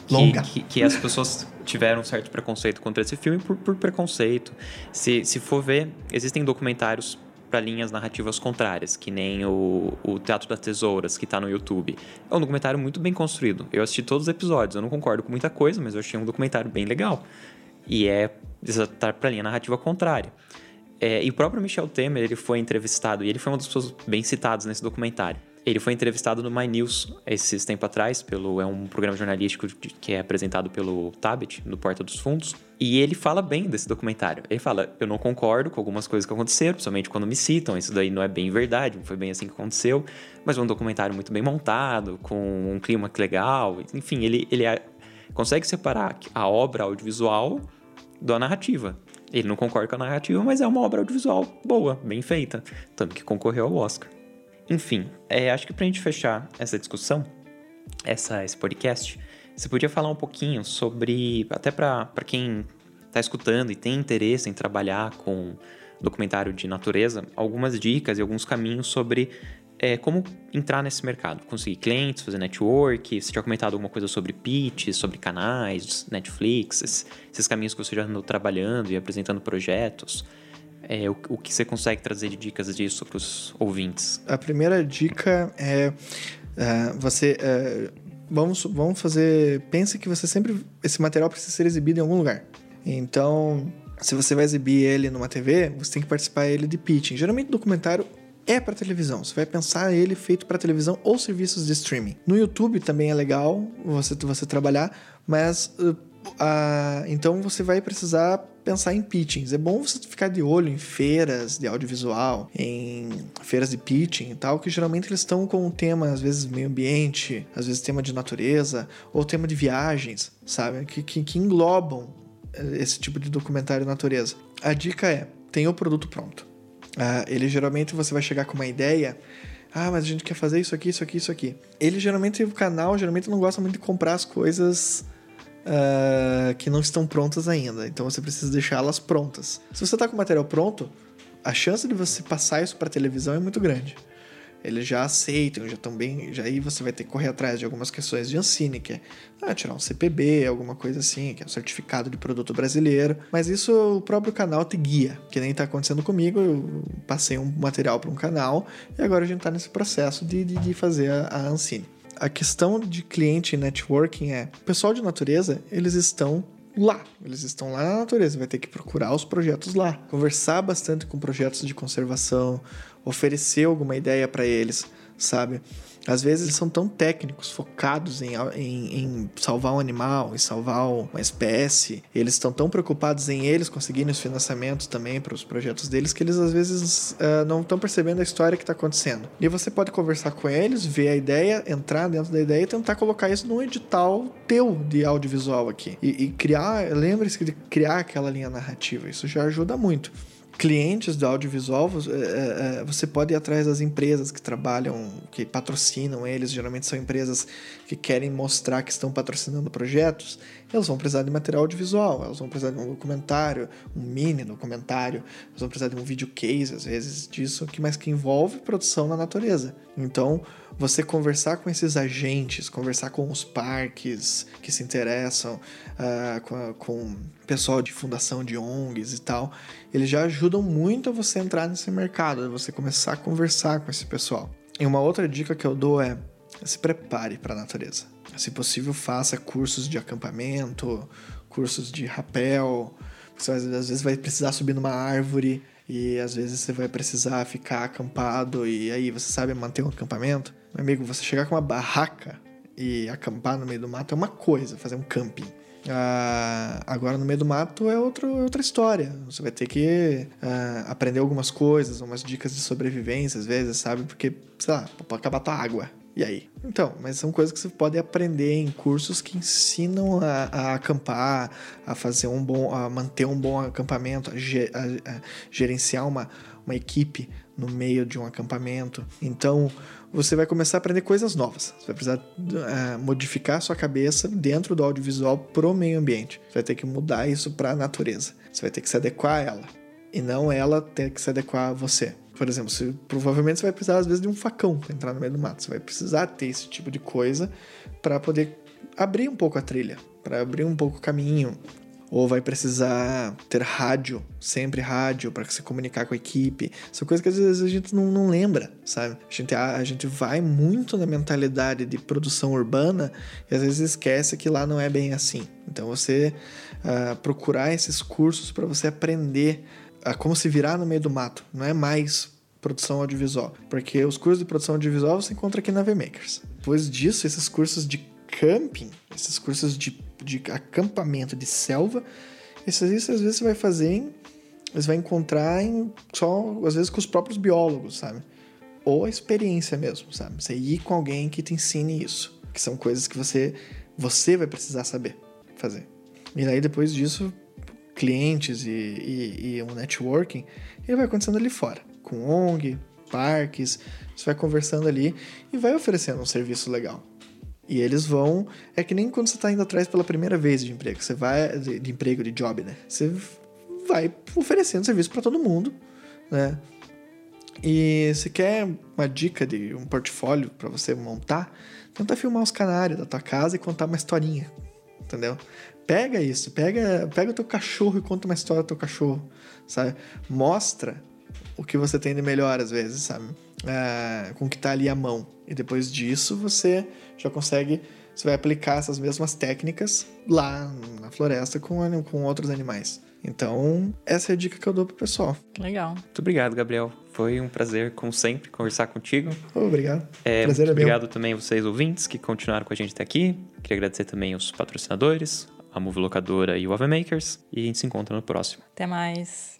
que, Longa. Que, que as pessoas tiveram um certo preconceito contra esse filme por, por preconceito. Se, se for ver, existem documentários para linhas narrativas contrárias, que nem o, o Teatro das Tesouras, que tá no YouTube. É um documentário muito bem construído. Eu assisti todos os episódios, eu não concordo com muita coisa, mas eu achei um documentário bem legal. E é tá para linha narrativa contrária. É, e o próprio Michel Temer, ele foi entrevistado, e ele foi uma das pessoas bem citadas nesse documentário. Ele foi entrevistado no My News esses tempo atrás, pelo, é um programa jornalístico que é apresentado pelo Tabet, no Porta dos Fundos. E ele fala bem desse documentário. Ele fala: Eu não concordo com algumas coisas que aconteceram, principalmente quando me citam. Isso daí não é bem verdade, não foi bem assim que aconteceu. Mas é um documentário muito bem montado, com um clima legal. Enfim, ele, ele é- consegue separar a obra audiovisual da narrativa. Ele não concorda com a narrativa, mas é uma obra audiovisual boa, bem feita. Tanto que concorreu ao Oscar. Enfim, é, acho que pra gente fechar essa discussão, essa, esse podcast, você podia falar um pouquinho sobre, até pra quem tá escutando e tem interesse em trabalhar com documentário de natureza, algumas dicas e alguns caminhos sobre é, como entrar nesse mercado, conseguir clientes, fazer network. Você tinha comentado alguma coisa sobre pitch, sobre canais, Netflix, esses, esses caminhos que você já andou trabalhando e apresentando projetos. É, o, o que você consegue trazer de dicas disso para os ouvintes? A primeira dica é é, você. é, vamos, vamos fazer. Pense que você sempre. Esse material precisa ser exibido em algum lugar. Então, se você vai exibir ele numa TV, você tem que participar ele de pitching. Geralmente, documentário é para televisão. Você vai pensar ele feito para televisão ou serviços de streaming. No YouTube também é legal você, você trabalhar, mas. Ah, então você vai precisar pensar em pitchings. É bom você ficar de olho em feiras de audiovisual, em feiras de pitching e tal, que geralmente eles estão com um tema, às vezes meio ambiente, às vezes tema de natureza, ou tema de viagens, sabe? Que, que, que englobam eh, esse tipo de documentário natureza. A dica é, tenha o produto pronto. Ah, ele geralmente você vai chegar com uma ideia. Ah, mas a gente quer fazer isso aqui, isso aqui, isso aqui. Ele geralmente, o canal geralmente não gosta muito de comprar as coisas ah, que não estão prontas ainda. Então você precisa deixá-las prontas. Se você está com o material pronto, a chance de você passar isso para televisão é muito grande. Eles já aceitam, já estão bem. Já aí você vai ter que correr atrás de algumas questões de Ancine, que é ah, tirar um CPB, alguma coisa assim, que é um certificado de produto brasileiro. Mas isso o próprio canal te guia, que nem tá acontecendo comigo. Eu passei um material para um canal e agora a gente tá nesse processo de, de, de fazer a, a Ancine. A questão de cliente e networking é: o pessoal de natureza, eles estão lá. Eles estão lá na natureza, vai ter que procurar os projetos lá, conversar bastante com projetos de conservação, oferecer alguma ideia para eles, sabe? Às vezes eles são tão técnicos, focados em, em, em salvar um animal, em salvar uma espécie, eles estão tão preocupados em eles conseguirem os financiamentos também para os projetos deles que eles às vezes uh, não estão percebendo a história que está acontecendo. E você pode conversar com eles, ver a ideia, entrar dentro da ideia e tentar colocar isso num edital teu de audiovisual aqui. E, e criar, lembre-se de criar aquela linha narrativa, isso já ajuda muito clientes do audiovisual, você pode ir atrás das empresas que trabalham, que patrocinam eles, geralmente são empresas que querem mostrar que estão patrocinando projetos, elas vão precisar de material audiovisual, elas vão precisar de um documentário, um mini documentário, elas vão precisar de um video case, às vezes, disso, que mais que envolve produção na natureza. Então, você conversar com esses agentes, conversar com os parques que se interessam, uh, com, com pessoal de fundação de ONGs e tal, eles já ajudam muito a você entrar nesse mercado, a você começar a conversar com esse pessoal. E uma outra dica que eu dou é se prepare para a natureza. Se possível, faça cursos de acampamento, cursos de rapel. Você às vezes vai precisar subir numa árvore e às vezes você vai precisar ficar acampado e aí você sabe manter um acampamento. Meu amigo, você chegar com uma barraca e acampar no meio do mato é uma coisa, fazer um camping. Ah, agora no meio do mato é outro, outra história. Você vai ter que ah, aprender algumas coisas, umas dicas de sobrevivência às vezes, sabe? Porque, sei lá, pode acabar tua água. E aí? Então, mas são coisas que você pode aprender em cursos que ensinam a, a acampar, a fazer um bom, a manter um bom acampamento, a, a, a gerenciar uma, uma equipe no meio de um acampamento. Então, você vai começar a aprender coisas novas. Você vai precisar uh, modificar sua cabeça dentro do audiovisual pro meio ambiente. Você vai ter que mudar isso para a natureza. Você vai ter que se adequar a ela e não ela ter que se adequar a você. Por exemplo, você, provavelmente você vai precisar às vezes de um facão para entrar no meio do mato. Você vai precisar ter esse tipo de coisa para poder abrir um pouco a trilha, para abrir um pouco o caminho, ou vai precisar ter rádio, sempre rádio, para se comunicar com a equipe. São coisas que às vezes a gente não, não lembra, sabe? A gente, a, a, gente vai muito na mentalidade de produção urbana e às vezes esquece que lá não é bem assim. Então você uh, procurar esses cursos para você aprender a como se virar no meio do mato, não é mais produção audiovisual, porque os cursos de produção audiovisual você encontra aqui na VMakers. Depois disso, esses cursos de camping, esses cursos de de acampamento de selva, isso, isso às vezes você vai fazer em, você vai encontrar em só às vezes com os próprios biólogos, sabe? Ou a experiência mesmo, sabe? Você ir com alguém que te ensine isso, que são coisas que você você vai precisar saber fazer. E aí depois disso, clientes e, e, e um networking, ele vai acontecendo ali fora, com ONG, parques, você vai conversando ali e vai oferecendo um serviço legal. E eles vão. É que nem quando você está indo atrás pela primeira vez de emprego. Você vai. De, de emprego, de job, né? Você vai oferecendo serviço para todo mundo, né? E se quer uma dica de um portfólio para você montar, tenta filmar os canários da tua casa e contar uma historinha, entendeu? Pega isso, pega, pega o teu cachorro e conta uma história do teu cachorro, sabe? Mostra o que você tem de melhor às vezes, sabe? É, com o que tá ali à mão. E depois disso você já consegue, você vai aplicar essas mesmas técnicas lá na floresta com, com outros animais. Então, essa é a dica que eu dou pro pessoal. Legal. Muito obrigado, Gabriel. Foi um prazer, como sempre, conversar contigo. obrigado. É, prazer muito é obrigado também a vocês, ouvintes, que continuaram com a gente até aqui. Queria agradecer também os patrocinadores, a Movie Locadora e o Ava Makers. E a gente se encontra no próximo. Até mais.